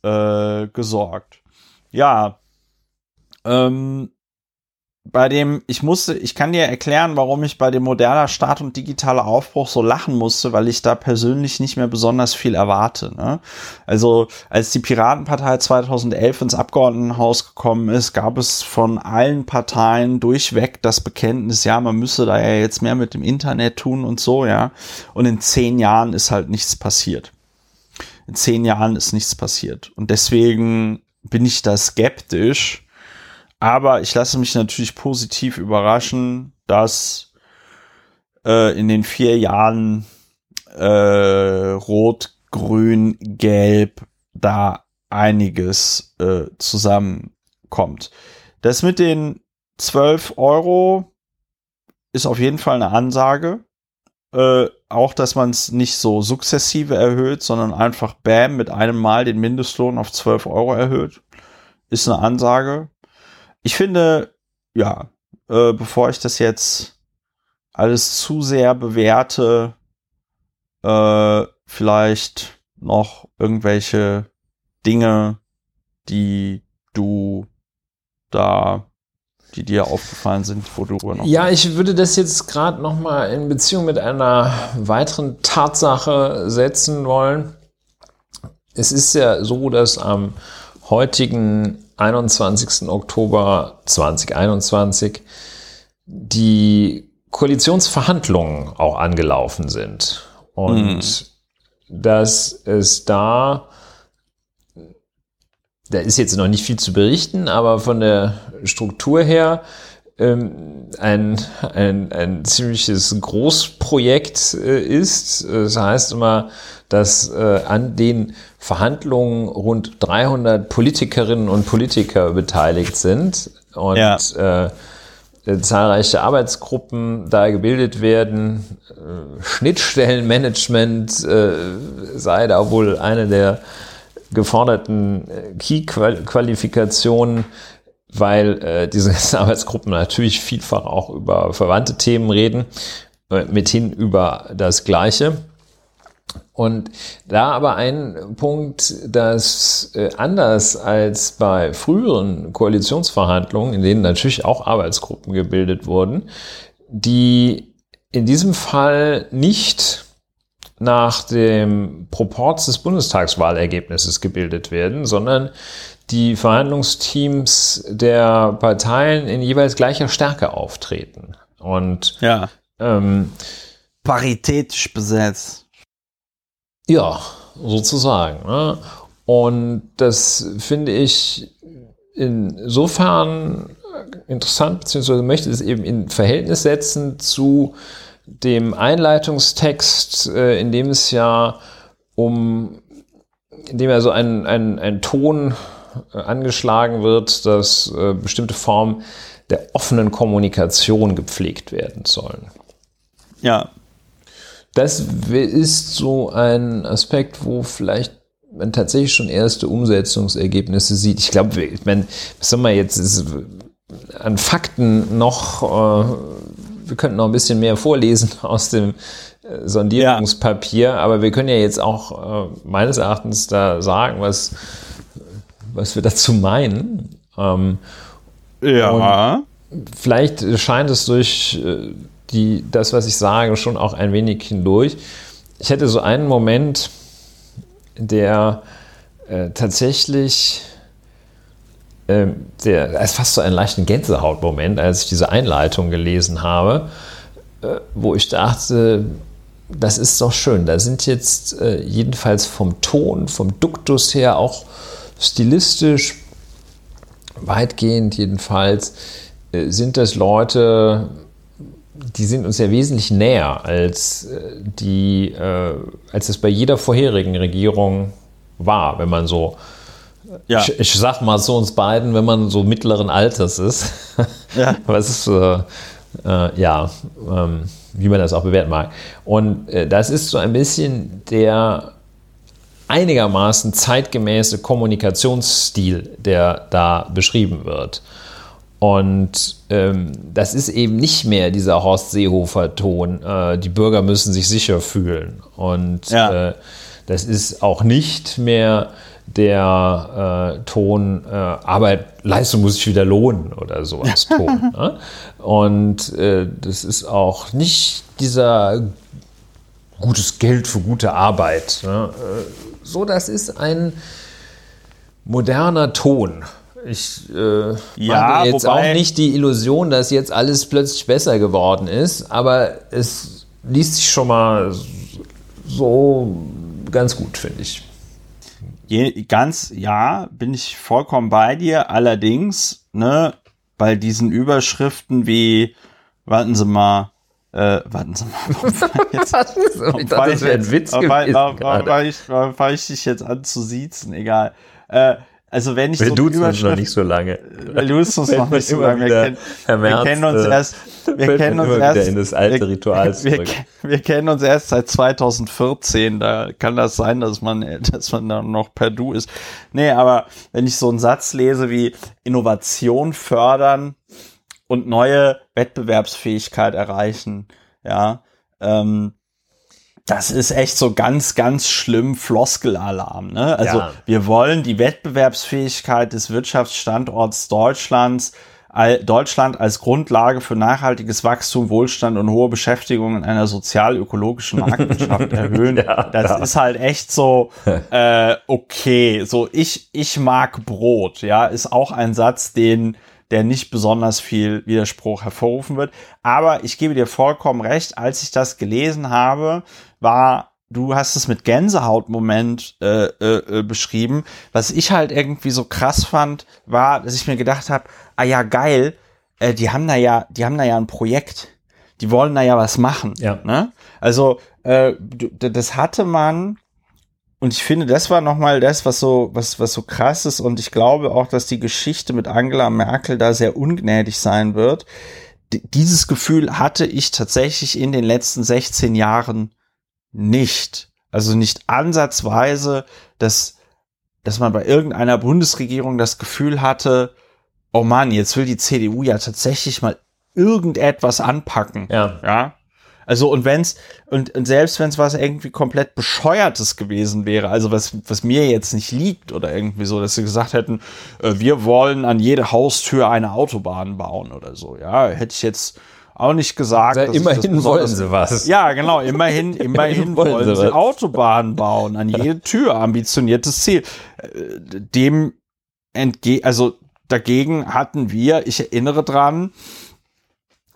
äh, gesorgt. Ja, ähm, bei dem, ich musste, ich kann dir erklären, warum ich bei dem moderner Start und digitaler Aufbruch so lachen musste, weil ich da persönlich nicht mehr besonders viel erwarte. Ne? Also als die Piratenpartei 2011 ins Abgeordnetenhaus gekommen ist, gab es von allen Parteien durchweg das Bekenntnis, ja, man müsse da ja jetzt mehr mit dem Internet tun und so, ja. Und in zehn Jahren ist halt nichts passiert. In zehn Jahren ist nichts passiert. Und deswegen bin ich da skeptisch aber ich lasse mich natürlich positiv überraschen, dass äh, in den vier Jahren äh, Rot, Grün, Gelb da einiges äh, zusammenkommt. Das mit den 12 Euro ist auf jeden Fall eine Ansage. Äh, auch, dass man es nicht so sukzessive erhöht, sondern einfach bam mit einem Mal den Mindestlohn auf 12 Euro erhöht, ist eine Ansage ich finde, ja, äh, bevor ich das jetzt alles zu sehr bewerte, äh, vielleicht noch irgendwelche Dinge, die du da, die dir aufgefallen sind, wo du noch. Ja, ich würde das jetzt gerade noch mal in Beziehung mit einer weiteren Tatsache setzen wollen. Es ist ja so, dass am heutigen 21. Oktober 2021 die Koalitionsverhandlungen auch angelaufen sind. Und mhm. dass es da, da ist jetzt noch nicht viel zu berichten, aber von der Struktur her ähm, ein, ein, ein ziemliches Großprojekt äh, ist. Das heißt immer, dass äh, an den Verhandlungen rund 300 Politikerinnen und Politiker beteiligt sind und ja. äh, zahlreiche Arbeitsgruppen da gebildet werden. Äh, Schnittstellenmanagement äh, sei da wohl eine der geforderten äh, Key-Qualifikationen, weil äh, diese *laughs* Arbeitsgruppen natürlich vielfach auch über verwandte Themen reden, äh, mithin über das Gleiche. Und da aber ein Punkt, dass äh, anders als bei früheren Koalitionsverhandlungen, in denen natürlich auch Arbeitsgruppen gebildet wurden, die in diesem Fall nicht nach dem Proports des Bundestagswahlergebnisses gebildet werden, sondern die Verhandlungsteams der Parteien in jeweils gleicher Stärke auftreten. Und ja. ähm, paritätisch besetzt. Ja, sozusagen. Ne? Und das finde ich insofern interessant, beziehungsweise möchte es eben in Verhältnis setzen zu dem Einleitungstext, äh, in dem es ja um, in dem ja so ein, ein, ein Ton äh, angeschlagen wird, dass äh, bestimmte Formen der offenen Kommunikation gepflegt werden sollen. Ja, das ist so ein Aspekt, wo vielleicht man tatsächlich schon erste Umsetzungsergebnisse sieht. Ich glaube, ich meine, was soll man jetzt ist, an Fakten noch, äh, wir könnten noch ein bisschen mehr vorlesen *laughs* aus dem äh, Sondierungspapier, ja. aber wir können ja jetzt auch äh, meines Erachtens da sagen, was, was wir dazu meinen. Ähm, ja. Vielleicht scheint es durch äh, die, das, was ich sage, schon auch ein wenig hindurch. Ich hätte so einen Moment, der äh, tatsächlich, äh, der, ist fast so einen leichten Gänsehautmoment, als ich diese Einleitung gelesen habe, äh, wo ich dachte, das ist doch schön. Da sind jetzt äh, jedenfalls vom Ton, vom Duktus her, auch stilistisch weitgehend jedenfalls, äh, sind das Leute, die sind uns ja wesentlich näher als äh, die, äh, als es bei jeder vorherigen Regierung war, wenn man so, ja. ich, ich sag mal so uns beiden, wenn man so mittleren Alters ist. *laughs* Ja. Was ist, äh, äh, ja, ähm, wie man das auch bewerten mag. Und äh, das ist so ein bisschen der einigermaßen zeitgemäße Kommunikationsstil, der da beschrieben wird. Und ähm, das ist eben nicht mehr dieser Horst Seehofer-Ton, äh, die Bürger müssen sich sicher fühlen. Und ja. äh, das ist auch nicht mehr der äh, Ton, äh, Arbeit, Leistung muss sich wieder lohnen oder sowas *laughs* Ton. ne? Und äh, das ist auch nicht dieser gutes Geld für gute Arbeit. Ne? Äh, so, das ist ein moderner Ton. Ich äh, ja, jetzt auch nicht die Illusion, dass jetzt alles plötzlich besser geworden ist, aber es liest sich schon mal so ganz gut, finde ich. Je, ganz, ja, bin ich vollkommen bei dir. Allerdings, ne, bei diesen Überschriften wie, warten Sie mal, äh, warten Sie mal, warum war jetzt, *laughs* ich dachte, das wäre ein Witz gewesen. Warum, warum, ich, ich dich jetzt an zu siezen? Egal. Äh, also wenn ich wir so duzen uns noch nicht so lange. Wir duzen uns noch nicht so lange. Wir, kenn, wir kennen uns äh, erst, wir kennen uns erst in das alte Ritual wir, wir, wir, kennen uns erst seit 2014. Da kann das sein, dass man, dass man dann noch per Du ist. Nee, aber wenn ich so einen Satz lese wie Innovation fördern und neue Wettbewerbsfähigkeit erreichen, ja, ähm, das ist echt so ganz, ganz schlimm Floskelalarm. Ne? Also ja. wir wollen die Wettbewerbsfähigkeit des Wirtschaftsstandorts Deutschlands Deutschland als Grundlage für nachhaltiges Wachstum, Wohlstand und hohe Beschäftigung in einer sozial-ökologischen *laughs* Marktwirtschaft erhöhen. ja, das ja. ist halt echt so, äh, okay, so ich, ich mag Brot, ja, ist auch ein Satz, den der nicht besonders viel Widerspruch hervorrufen wird. Aber ich gebe dir vollkommen recht, als ich das gelesen habe, war du hast es mit Gänsehautmoment äh, äh, äh, beschrieben. Was ich halt irgendwie so krass fand, war, dass ich mir gedacht habe, ah ja, geil, äh, die haben da ja, die haben da ja ein Projekt. Die wollen da ja was machen. Ja. Ne? Also, äh, das hatte man, und ich finde, das war nochmal das, was so, was, was so krass ist. Und ich glaube auch, dass die Geschichte mit Angela Merkel da sehr ungnädig sein wird. D dieses Gefühl hatte ich tatsächlich in den letzten 16 Jahren nicht. Also nicht ansatzweise, dass, dass man bei irgendeiner Bundesregierung das Gefühl hatte, oh Mann, jetzt will die CDU ja tatsächlich mal irgendetwas anpacken. Ja. Ja. Also und wenn's und, und selbst wenn es was irgendwie komplett bescheuertes gewesen wäre, also was was mir jetzt nicht liegt oder irgendwie so, dass sie gesagt hätten, äh, wir wollen an jede Haustür eine Autobahn bauen oder so, ja, hätte ich jetzt auch nicht gesagt. Ja, immerhin wollen sie was. Ja, genau, immerhin, *laughs* immerhin wollen, sie, sie Autobahnen bauen, an jede Tür, ambitioniertes Ziel. Äh, dem entge also dagegen hatten wir, ich erinnere dran,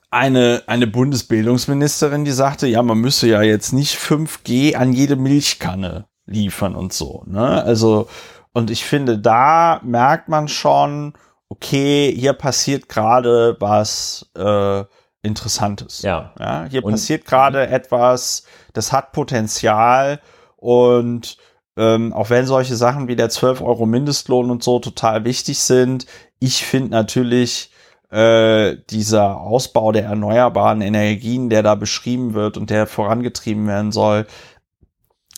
eine, eine Bundesbildungsministerin, die sagte, ja, man müsse ja jetzt nicht 5G an jede Milchkanne liefern und so. Ne? Also, und ich finde, da merkt man schon, okay, hier passiert gerade was äh, Interessantes. Ja. ja hier und passiert gerade etwas, das hat Potenzial und ähm, auch wenn solche Sachen wie der 12 Euro Mindestlohn und so total wichtig sind, ich finde natürlich äh, dieser Ausbau der erneuerbaren Energien, der da beschrieben wird und der vorangetrieben werden soll,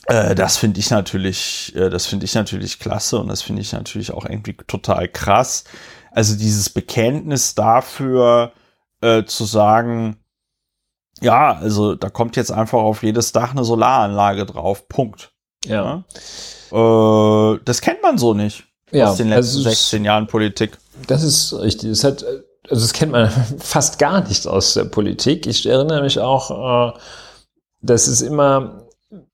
äh, das finde ich natürlich, äh, das finde ich natürlich klasse und das finde ich natürlich auch irgendwie total krass. Also dieses Bekenntnis dafür, äh, zu sagen, ja, also da kommt jetzt einfach auf jedes Dach eine Solaranlage drauf. Punkt. Ja. ja? Äh, das kennt man so nicht ja, aus den letzten also 16 Jahren Politik. Das ist richtig. Das hat, also das kennt man *laughs* fast gar nicht aus der Politik. Ich erinnere mich auch, äh, dass es immer,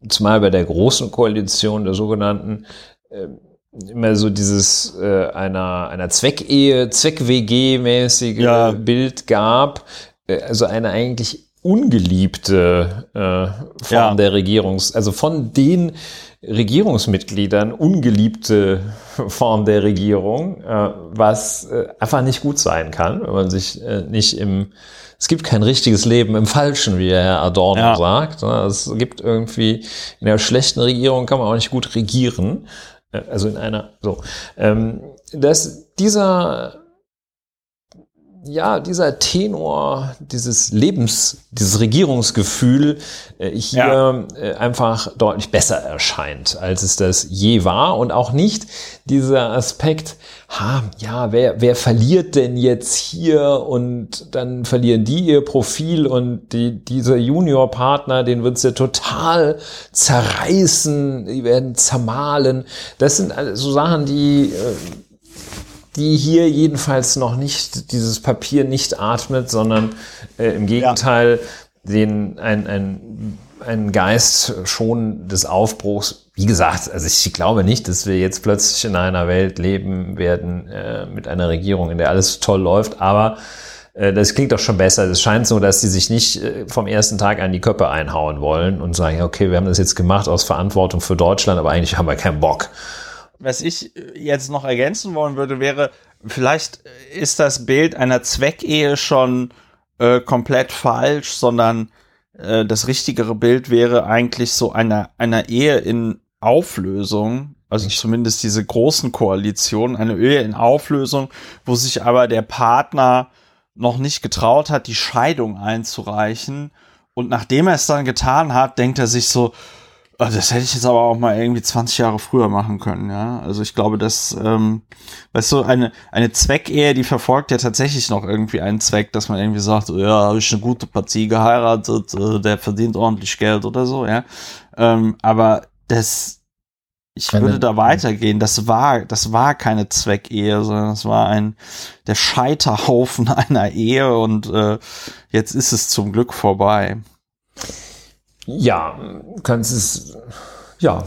zumal bei der großen Koalition der sogenannten, äh, immer so dieses äh, einer, einer Zweckehe, Zweck-WG-mäßige ja. Bild gab. Äh, also eine eigentlich ungeliebte äh, Form ja. der Regierungs-, also von den Regierungsmitgliedern ungeliebte *laughs* Form der Regierung, äh, was äh, einfach nicht gut sein kann, wenn man sich äh, nicht im es gibt kein richtiges Leben im Falschen, wie Herr Adorno ja. sagt. Es gibt irgendwie, in einer schlechten Regierung kann man auch nicht gut regieren. Äh, also in einer, so. Ähm, dass dieser ja, dieser Tenor, dieses Lebens, dieses Regierungsgefühl äh, hier ja. äh, einfach deutlich besser erscheint, als es das je war. Und auch nicht dieser Aspekt, ha, ja, wer, wer verliert denn jetzt hier und dann verlieren die ihr Profil und die, dieser Juniorpartner, den wird's ja total zerreißen, die werden zermahlen. Das sind so Sachen, die äh, die hier jedenfalls noch nicht, dieses Papier nicht atmet, sondern äh, im Gegenteil ja. den, ein, ein, ein Geist schon des Aufbruchs. Wie gesagt, also ich glaube nicht, dass wir jetzt plötzlich in einer Welt leben werden äh, mit einer Regierung, in der alles toll läuft, aber äh, das klingt doch schon besser. Es scheint so, dass sie sich nicht äh, vom ersten Tag an die Köppe einhauen wollen und sagen, okay, wir haben das jetzt gemacht aus Verantwortung für Deutschland, aber eigentlich haben wir keinen Bock was ich äh, jetzt noch ergänzen wollen würde, wäre, vielleicht ist das Bild einer Zweckehe schon äh, komplett falsch, sondern äh, das richtigere Bild wäre eigentlich so einer, einer Ehe in Auflösung, also zumindest diese großen Koalitionen, eine Ehe in Auflösung, wo sich aber der Partner noch nicht getraut hat, die Scheidung einzureichen. Und nachdem er es dann getan hat, denkt er sich so, also das hätte ich jetzt aber auch mal irgendwie 20 Jahre früher machen können, ja. Also ich glaube, dass, ähm, weißt du, eine, eine Zweckehe, die verfolgt ja tatsächlich noch irgendwie einen Zweck, dass man irgendwie sagt, ja, habe ich eine gute Partie geheiratet, äh, der verdient ordentlich Geld oder so, ja. Ähm, aber das, ich würde da weitergehen. Das war, das war keine Zweckehe, sondern das war ein der Scheiterhaufen *laughs* einer Ehe und äh, jetzt ist es zum Glück vorbei. Ja, kannst es, ja,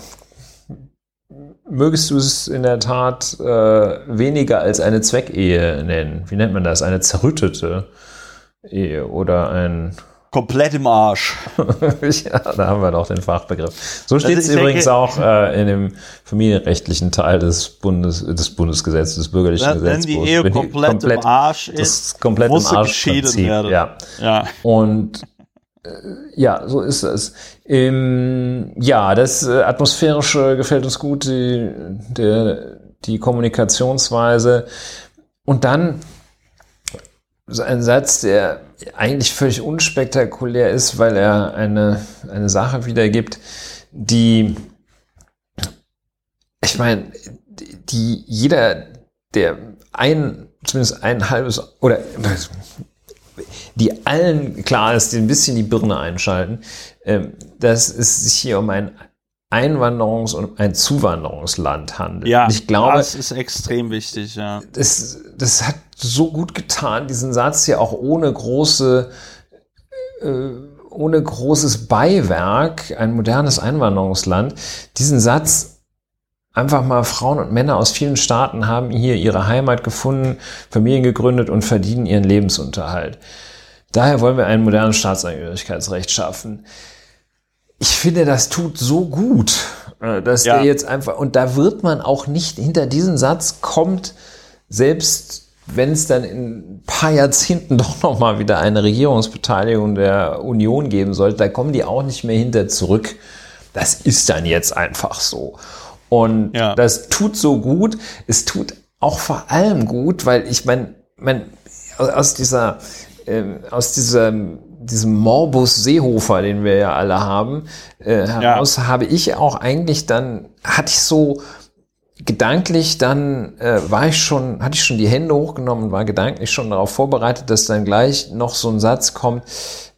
mögest du es in der Tat äh, weniger als eine Zweckehe nennen? Wie nennt man das? Eine zerrüttete Ehe oder ein komplett im Arsch. *laughs* ja, da haben wir doch den Fachbegriff. So steht es also übrigens auch äh, in dem familienrechtlichen Teil des Bundes des Bundesgesetzes, des bürgerlichen Gesetzes. Wenn die Ehe komplett, komplett, im Arsch ist, das komplett muss im Arsch geschieden werden. Ja. ja. Und ja, so ist es. Ähm, ja, das äh, Atmosphärische gefällt uns gut, die, der, die Kommunikationsweise. Und dann so ein Satz, der eigentlich völlig unspektakulär ist, weil er eine, eine Sache wiedergibt, die, ich meine, die jeder, der ein, zumindest ein halbes, oder die allen klar ist, die ein bisschen die Birne einschalten, ähm, dass es sich hier um ein Einwanderungs- und ein Zuwanderungsland handelt. Ja, ich glaube, das ist extrem wichtig. Ja. Das, das hat so gut getan, diesen Satz ja auch ohne große, äh, ohne großes Beiwerk, ein modernes Einwanderungsland, diesen Satz einfach mal Frauen und Männer aus vielen Staaten haben hier ihre Heimat gefunden, Familien gegründet und verdienen ihren Lebensunterhalt. Daher wollen wir ein modernes Staatsangehörigkeitsrecht schaffen. Ich finde, das tut so gut, äh, dass ja. der jetzt einfach, und da wird man auch nicht hinter diesen Satz kommt, selbst wenn es dann in ein paar Jahrzehnten *laughs* doch nochmal wieder eine Regierungsbeteiligung der Union geben sollte, da kommen die auch nicht mehr hinter zurück. Das ist dann jetzt einfach so. Und ja. das tut so gut. Es tut auch vor allem gut, weil ich meine, mein, aus dieser äh, aus diesem, diesem Morbus Seehofer, den wir ja alle haben, äh, heraus ja. habe ich auch eigentlich dann, hatte ich so gedanklich dann äh, war ich schon, hatte ich schon die Hände hochgenommen und war gedanklich schon darauf vorbereitet, dass dann gleich noch so ein Satz kommt,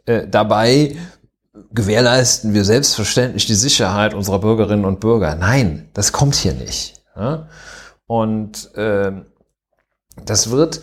äh, dabei gewährleisten wir selbstverständlich die Sicherheit unserer Bürgerinnen und Bürger. Nein, das kommt hier nicht. Und äh, das wird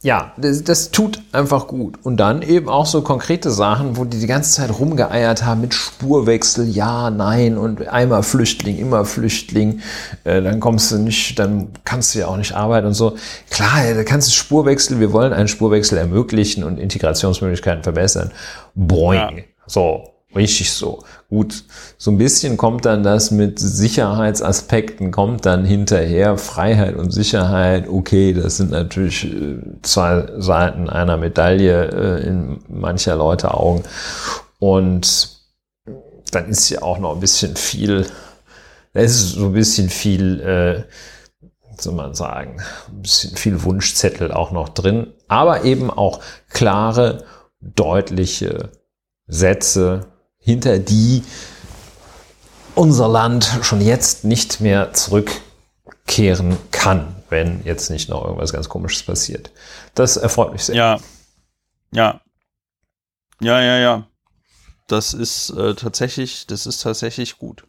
ja, das, das, tut einfach gut. Und dann eben auch so konkrete Sachen, wo die die ganze Zeit rumgeeiert haben mit Spurwechsel, ja, nein und einmal Flüchtling, immer Flüchtling. Äh, dann kommst du nicht, dann kannst du ja auch nicht arbeiten und so. Klar, da kannst du Spurwechsel, wir wollen einen Spurwechsel ermöglichen und Integrationsmöglichkeiten verbessern. Boing. Ja. So. Richtig so. Gut, so ein bisschen kommt dann das mit Sicherheitsaspekten, kommt dann hinterher Freiheit und Sicherheit. Okay, das sind natürlich äh, zwei Seiten einer Medaille äh, in mancher Leute Augen. Und dann ist ja auch noch ein bisschen viel, es ist so ein bisschen viel, äh, soll man sagen, ein bisschen viel Wunschzettel auch noch drin, aber eben auch klare, deutliche Sätze, hinter die unser Land schon jetzt nicht mehr zurückkehren kann, wenn jetzt nicht noch irgendwas ganz Komisches passiert. Das erfreut mich sehr. Ja, ja, ja, ja, ja. Das ist äh, tatsächlich, das ist tatsächlich gut.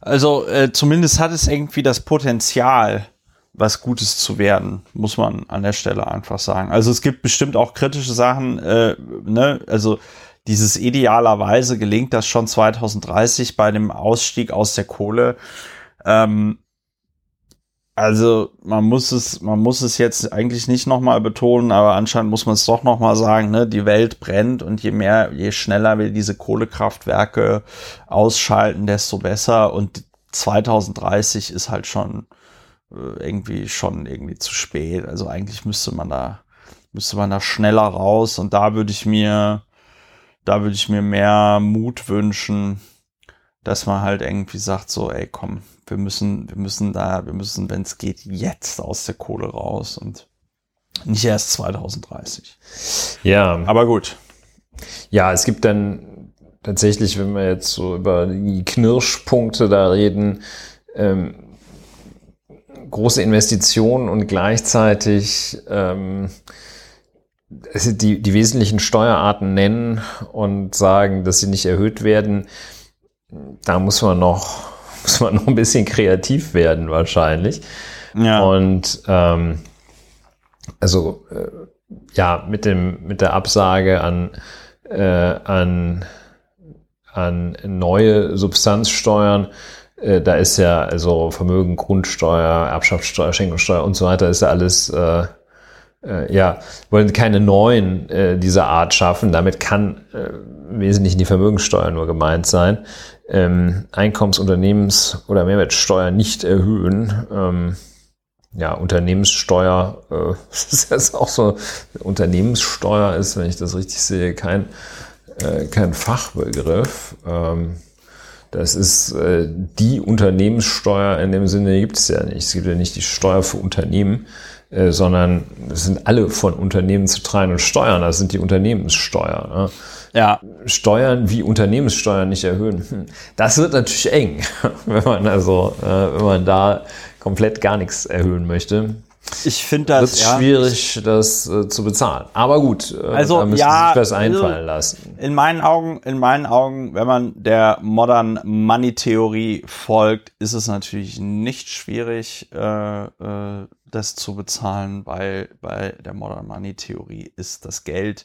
Also äh, zumindest hat es irgendwie das Potenzial, was Gutes zu werden, muss man an der Stelle einfach sagen. Also es gibt bestimmt auch kritische Sachen, äh, ne? Also dieses idealerweise gelingt das schon 2030 bei dem Ausstieg aus der Kohle. Ähm, also man muss es, man muss es jetzt eigentlich nicht nochmal betonen, aber anscheinend muss man es doch nochmal sagen, ne? die Welt brennt und je mehr, je schneller wir diese Kohlekraftwerke ausschalten, desto besser. Und 2030 ist halt schon äh, irgendwie schon irgendwie zu spät. Also eigentlich müsste man da, müsste man da schneller raus und da würde ich mir, da würde ich mir mehr Mut wünschen, dass man halt irgendwie sagt, so, ey, komm, wir müssen, wir müssen da, wir müssen, wenn es geht, jetzt aus der Kohle raus und nicht erst 2030. Ja. Aber gut. Ja, es gibt dann tatsächlich, wenn wir jetzt so über die Knirschpunkte da reden, ähm, große Investitionen und gleichzeitig ähm, die, die wesentlichen Steuerarten nennen und sagen, dass sie nicht erhöht werden, da muss man noch, *laughs* muss man noch ein bisschen kreativ werden wahrscheinlich. Ja. Und ähm, also äh, ja, mit dem, mit der Absage an, äh, an, an neue Substanzsteuern, äh, da ist ja also Vermögen, Grundsteuer, Erbschaftssteuer, Schenkungssteuer und so weiter, ist ja alles äh, äh, ja, wollen keine neuen äh, dieser Art schaffen. Damit kann äh, im Wesentlichen die Vermögenssteuer nur gemeint sein. Ähm, Einkommens-, Unternehmens- oder Mehrwertsteuer nicht erhöhen. Ähm, ja, Unternehmenssteuer, äh, *laughs* ist jetzt auch so, Unternehmenssteuer ist, wenn ich das richtig sehe, kein, äh, kein Fachbegriff. Ähm, das ist äh, die Unternehmenssteuer in dem Sinne gibt es ja nicht. Es gibt ja nicht die Steuer für Unternehmen, äh, sondern es sind alle von Unternehmen zu tragen und steuern. Das sind die Unternehmenssteuer. Ne? Ja. Steuern wie Unternehmenssteuern nicht erhöhen. Hm. Das wird natürlich eng, *laughs* wenn man also, äh, wenn man da komplett gar nichts erhöhen möchte. Ich finde das wird ja, schwierig, das äh, zu bezahlen. Aber gut, äh, also, da müssen ja, sich was einfallen lassen. In meinen Augen, in meinen Augen, wenn man der Modern Money Theorie folgt, ist es natürlich nicht schwierig, äh, äh, das zu bezahlen, weil bei der Modern Money Theorie ist das Geld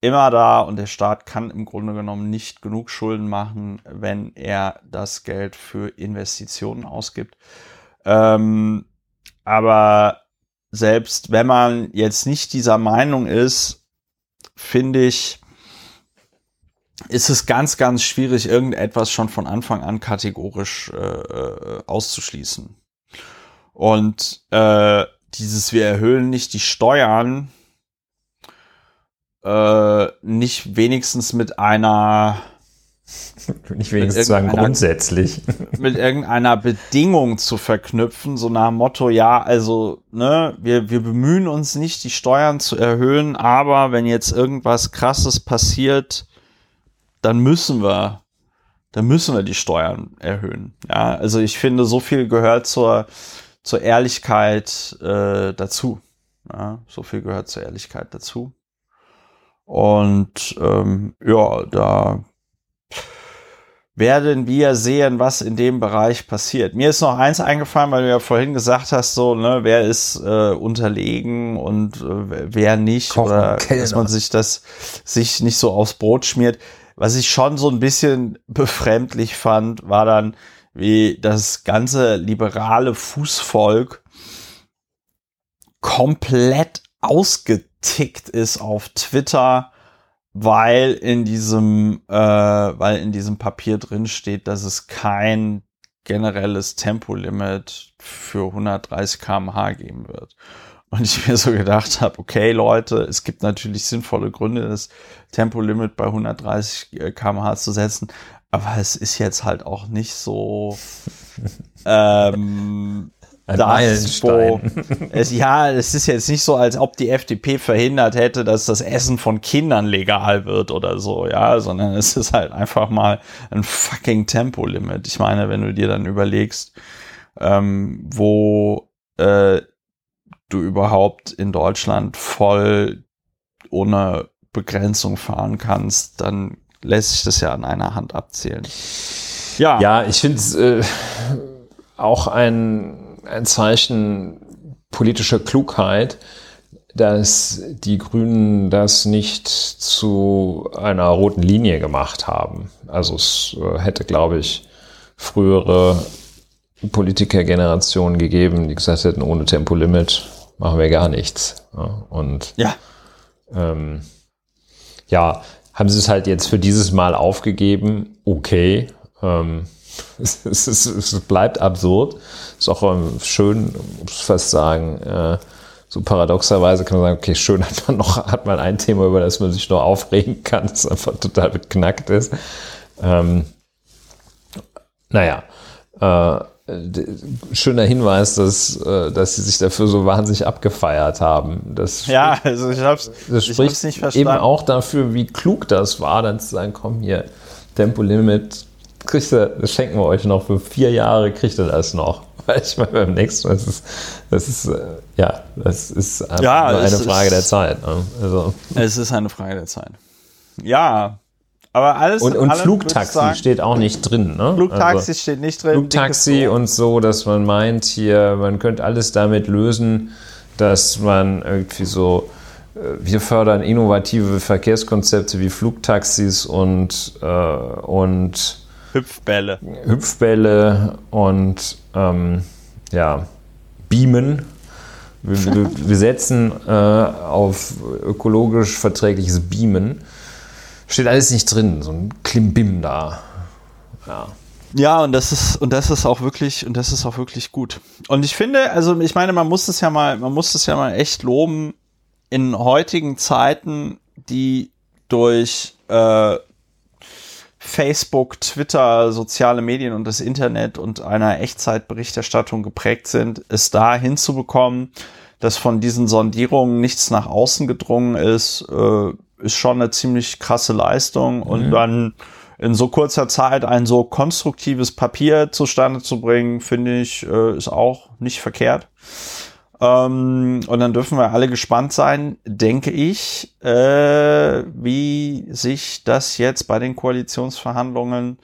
immer da und der Staat kann im Grunde genommen nicht genug Schulden machen, wenn er das Geld für Investitionen ausgibt. Ähm, aber selbst wenn man jetzt nicht dieser Meinung ist, finde ich, ist es ganz, ganz schwierig, irgendetwas schon von Anfang an kategorisch äh, äh auszuschließen. Und äh, dieses wir erhöhen nicht die Steuern, äh, nicht wenigstens mit einer nicht wenigstens sagen grundsätzlich. Mit irgendeiner Bedingung zu verknüpfen, so nach dem Motto, ja, also, ne, wir, wir bemühen uns nicht, die Steuern zu erhöhen, aber wenn jetzt irgendwas krasses passiert, dann müssen wir, dann müssen wir die Steuern erhöhen. Ja, also ich finde, so viel gehört zur, zur Ehrlichkeit äh, dazu. Ja, so viel gehört zur Ehrlichkeit dazu. Und ähm, ja, da werden wir sehen, was in dem Bereich passiert. Mir ist noch eins eingefallen, weil du ja vorhin gesagt hast, so, ne, wer ist äh, unterlegen und äh, wer nicht, Kochen, oder Kellner. dass man sich das sich nicht so aufs Brot schmiert. Was ich schon so ein bisschen befremdlich fand, war dann, wie das ganze liberale Fußvolk komplett ausgetickt ist auf Twitter weil in diesem, äh, weil in diesem Papier drin steht, dass es kein generelles Tempolimit für 130 km/h geben wird. Und ich mir so gedacht habe, okay Leute, es gibt natürlich sinnvolle Gründe, das Tempolimit bei 130 km/h zu setzen, aber es ist jetzt halt auch nicht so ähm, Ein das, Meilenstein. wo *laughs* es, ja, es ist jetzt nicht so, als ob die FDP verhindert hätte, dass das Essen von Kindern legal wird oder so, ja, sondern es ist halt einfach mal ein fucking Tempolimit. Ich meine, wenn du dir dann überlegst, ähm, wo äh, du überhaupt in Deutschland voll ohne Begrenzung fahren kannst, dann lässt sich das ja an einer Hand abzählen. Ja, Ja, ich finde es äh, auch ein, ein Zeichen politischer Klugheit, dass die Grünen das nicht zu einer roten Linie gemacht haben. Also es äh, hätte, glaube ich, frühere Politikergenerationen gegeben, die gesagt hätten, ohne Tempolimit machen wir gar nichts. Und ja. ähm, ja, haben sie es halt jetzt für dieses Mal aufgegeben. Okay. Ähm, *laughs* es, es, es, bleibt absurd. Ist auch ähm, schön, muss fast sagen, äh, so paradoxerweise kann man sagen, okay, schön hat man noch, hat man ein Thema, über das man sich noch aufregen kann, das einfach total beknackt ist. Ähm, naja, äh, schöner Hinweis, dass, äh, dass sie sich dafür so wahnsinnig abgefeiert haben. Das Ja, also ich hab's, das ich spricht hab's nicht verstanden. eben auch dafür, wie klug das war, dann zu sagen, komm hier, Tempolimit, kriegt ihr, das schenken wir euch noch für vier Jahre, kriegt ihr das noch. *laughs* Weil ich meine, beim nächsten Mal, das ist, das ist, äh, ja, das ist Ja, nur eine es Frage ist- der Zeit. Ne? Also, Es ist eine Frage der Zeit. Ja, aber alles und und Flugtaxi sagen, steht auch nicht drin. Ne? Flugtaxi Also, steht nicht drin. Flugtaxi und so, dass man meint, hier, man könnte alles damit lösen, dass man irgendwie so, äh, wir fördern innovative Verkehrskonzepte wie Flugtaxis und, äh, und Hüpfbälle. Hüpfbälle und ähm, ja, Beamen. Wir, wir, wir setzen äh, auf ökologisch verträgliches Beamen. Steht alles nicht drin, so ein Klimbim da. Ja. Ja, und das ist und das ist auch wirklich und das ist auch wirklich gut. Und ich finde, also ich meine, man muss es ja mal, man muss es ja mal echt loben in heutigen Zeiten, die durch äh, Facebook, Twitter, soziale Medien und das Internet und einer Echtzeitberichterstattung geprägt sind, es da hinzubekommen, dass von diesen Sondierungen nichts nach außen gedrungen ist, äh, ist schon eine ziemlich krasse Leistung. Und dann in so kurzer Zeit ein so konstruktives Papier zustande zu bringen, finde ich, äh, ist auch nicht verkehrt. Ähm, und dann dürfen wir alle gespannt sein, denke ich, äh, wie sich das jetzt bei den Koalitionsverhandlungen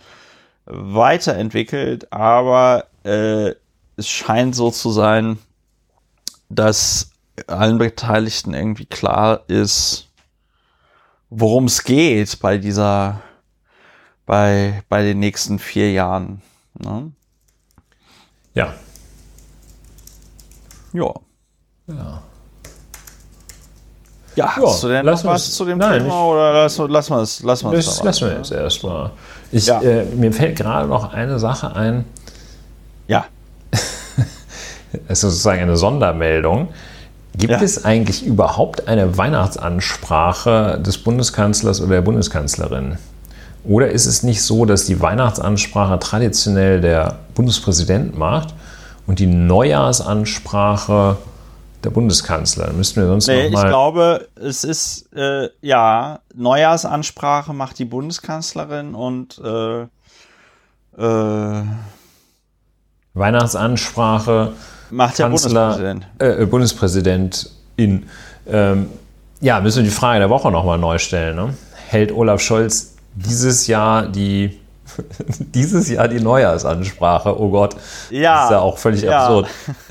weiterentwickelt. Aber äh, es scheint so zu sein, dass allen Beteiligten irgendwie klar ist, worum es geht bei dieser, bei, bei den nächsten vier Jahren. Ne? Ja. Ja. Ja. Ja, hast du denn noch lassen wir was es- zu dem nein, Thema ich- oder lass, lass mal es lass mal es Das dabei? lassen wir jetzt erstmal. Ich, Ja. äh, mir fällt gerade noch eine Sache ein, Ja, *laughs* es ist sozusagen eine Sondermeldung. Gibt Ja. es eigentlich überhaupt eine Weihnachtsansprache des Bundeskanzlers oder der Bundeskanzlerin? Oder ist es nicht so, dass die Weihnachtsansprache traditionell der Bundespräsident macht und die Neujahrsansprache der Bundeskanzler? Müssten wir sonst nee, noch ich mal glaube, es ist, äh, ja, Neujahrsansprache macht die Bundeskanzlerin und äh, äh, Weihnachtsansprache macht der Kanzler, Bundespräsident. äh, äh, Bundespräsidentin. Ähm, ja, müssen wir die Frage der Woche nochmal neu stellen. Ne? Hält Olaf Scholz dieses Jahr die *laughs* dieses Jahr die Neujahrsansprache? Oh Gott, Ja, das ist ja auch völlig ja. absurd.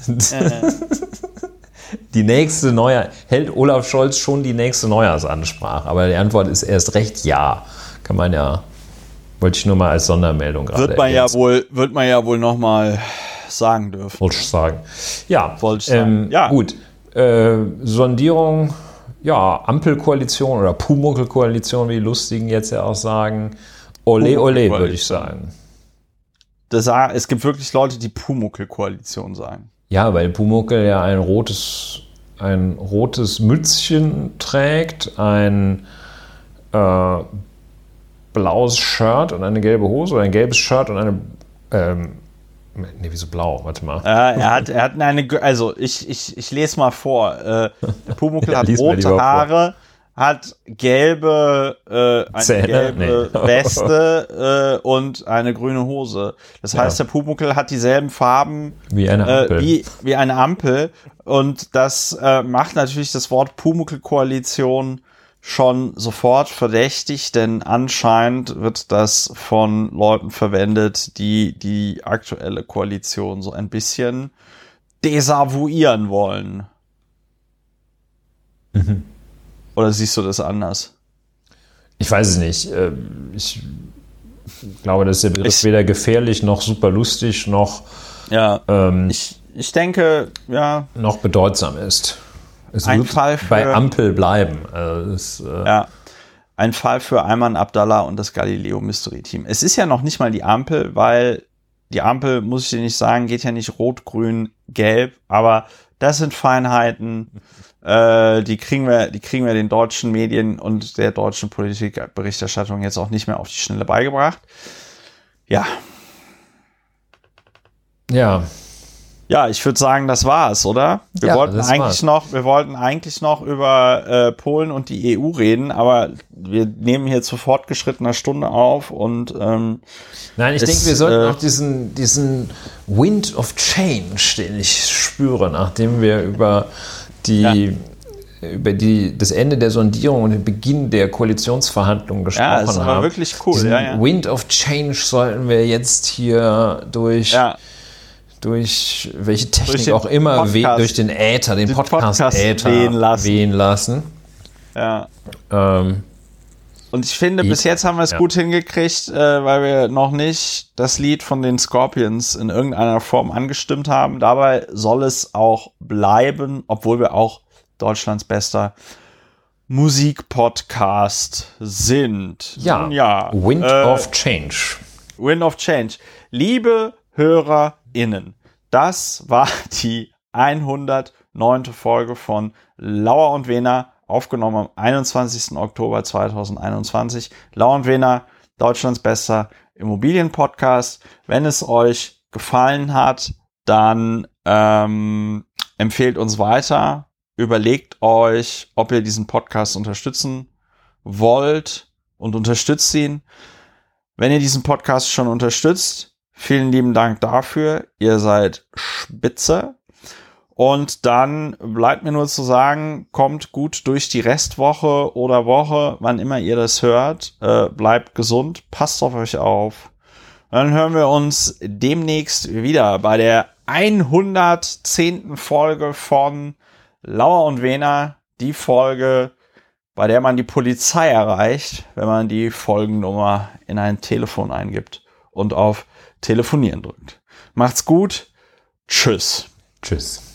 *laughs* *laughs* die nächste Neujahr hält Olaf Scholz schon die nächste Neujahrsansprache? Aber die Antwort ist erst recht ja. Kann man ja wollte ich nur mal als Sondermeldung gerade Wird man ja wohl, wird man ja wohl noch mal sagen dürfen. Wollte ich sagen. Ja, Wollte ich sagen. ähm, Ja. gut. Äh, Sondierung, ja, Ampelkoalition oder Pumuckl-Koalition, wie die Lustigen jetzt ja auch sagen. Ole, ole, würde ich sagen. Das, es gibt wirklich Leute, die Pumuckl-Koalition sagen. Ja, weil Pumuckl ja ein rotes, ein rotes Mützchen trägt, ein äh, blaues Shirt und eine gelbe Hose oder ein gelbes Shirt und eine ähm, Nee, wieso blau? Warte mal. Äh, er, hat, er hat eine, also ich, ich, ich lese mal vor. Äh, der Pumuckl ja, *laughs* hat rote Haare, hat gelbe, äh, eine Zähne? gelbe nee. *laughs* Weste äh, und eine grüne Hose. Das ja. heißt, der Pumuckl hat dieselben Farben wie eine äh, Ampel. Wie, wie eine Ampel. Und das äh, macht natürlich das Wort Pumuckl-Koalition schon sofort verdächtig, denn anscheinend wird das von Leuten verwendet, die die aktuelle Koalition so ein bisschen desavouieren wollen. Mhm. Oder siehst du das anders? Ich weiß es nicht. Äh, ich glaube, dass der Begriff ich, weder gefährlich noch super lustig noch ja, ähm, ich, ich denke, ja. noch bedeutsam ist. Es ein Fall für, bei Ampel bleiben. Also das, äh ja, ein Fall für Ayman Abdallah und das Galileo Mystery Team. Es ist ja noch nicht mal die Ampel, weil die Ampel, muss ich dir nicht sagen, geht ja nicht rot, grün, gelb, aber das sind Feinheiten, äh, die kriegen wir, die kriegen wir den deutschen Medien und der deutschen Politikberichterstattung jetzt auch nicht mehr auf die Schnelle beigebracht. Ja. Ja, ja, ich würde sagen, das war's, oder? Wir ja, wollten eigentlich war's. noch, wir wollten eigentlich noch über äh, Polen und die EU reden, aber wir nehmen hier zu fortgeschrittener Stunde auf und ähm, Nein, ich denke, wir sollten äh, auch diesen, diesen Wind of Change, den ich spüre, nachdem wir über die ja. über die, das Ende der Sondierung und den Beginn der Koalitionsverhandlungen gesprochen haben. Ja, das war wirklich cool. Ja, ja. Wind of Change sollten wir jetzt hier durch ja durch welche Technik durch auch immer, Podcast, durch den Äther, den, den Podcast-Äther wehen lassen. Wehen lassen. Ja. Ähm, und ich finde, bis jetzt haben wir es ja. gut hingekriegt, äh, weil wir noch nicht das Lied von den Scorpions in irgendeiner Form angestimmt haben. Dabei soll es auch bleiben, obwohl wir auch Deutschlands bester Musikpodcast sind. Ja. ja Wind äh, of Change. Wind of Change. Liebe HörerInnen, das war *laughs* die 109. Folge von Lauer und Wena, aufgenommen am 21. Oktober 2021. Lauer und Wena, Deutschlands bester Immobilienpodcast. Wenn es euch gefallen hat, dann ähm, empfehlt uns weiter. Überlegt euch, ob ihr diesen Podcast unterstützen wollt und unterstützt ihn. Wenn ihr diesen Podcast schon unterstützt, Vielen lieben Dank dafür. Ihr seid spitze. Und dann bleibt mir nur zu sagen, kommt gut durch die Restwoche oder Woche, wann immer ihr das hört. Äh, bleibt gesund, passt auf euch auf. Dann hören wir uns demnächst wieder bei der 110. Folge von Lauer und Wena. Die Folge, bei der man die Polizei erreicht, wenn man die Folgennummer in ein Telefon eingibt und auf Telefonieren drückt. Macht's gut. Tschüss. Tschüss.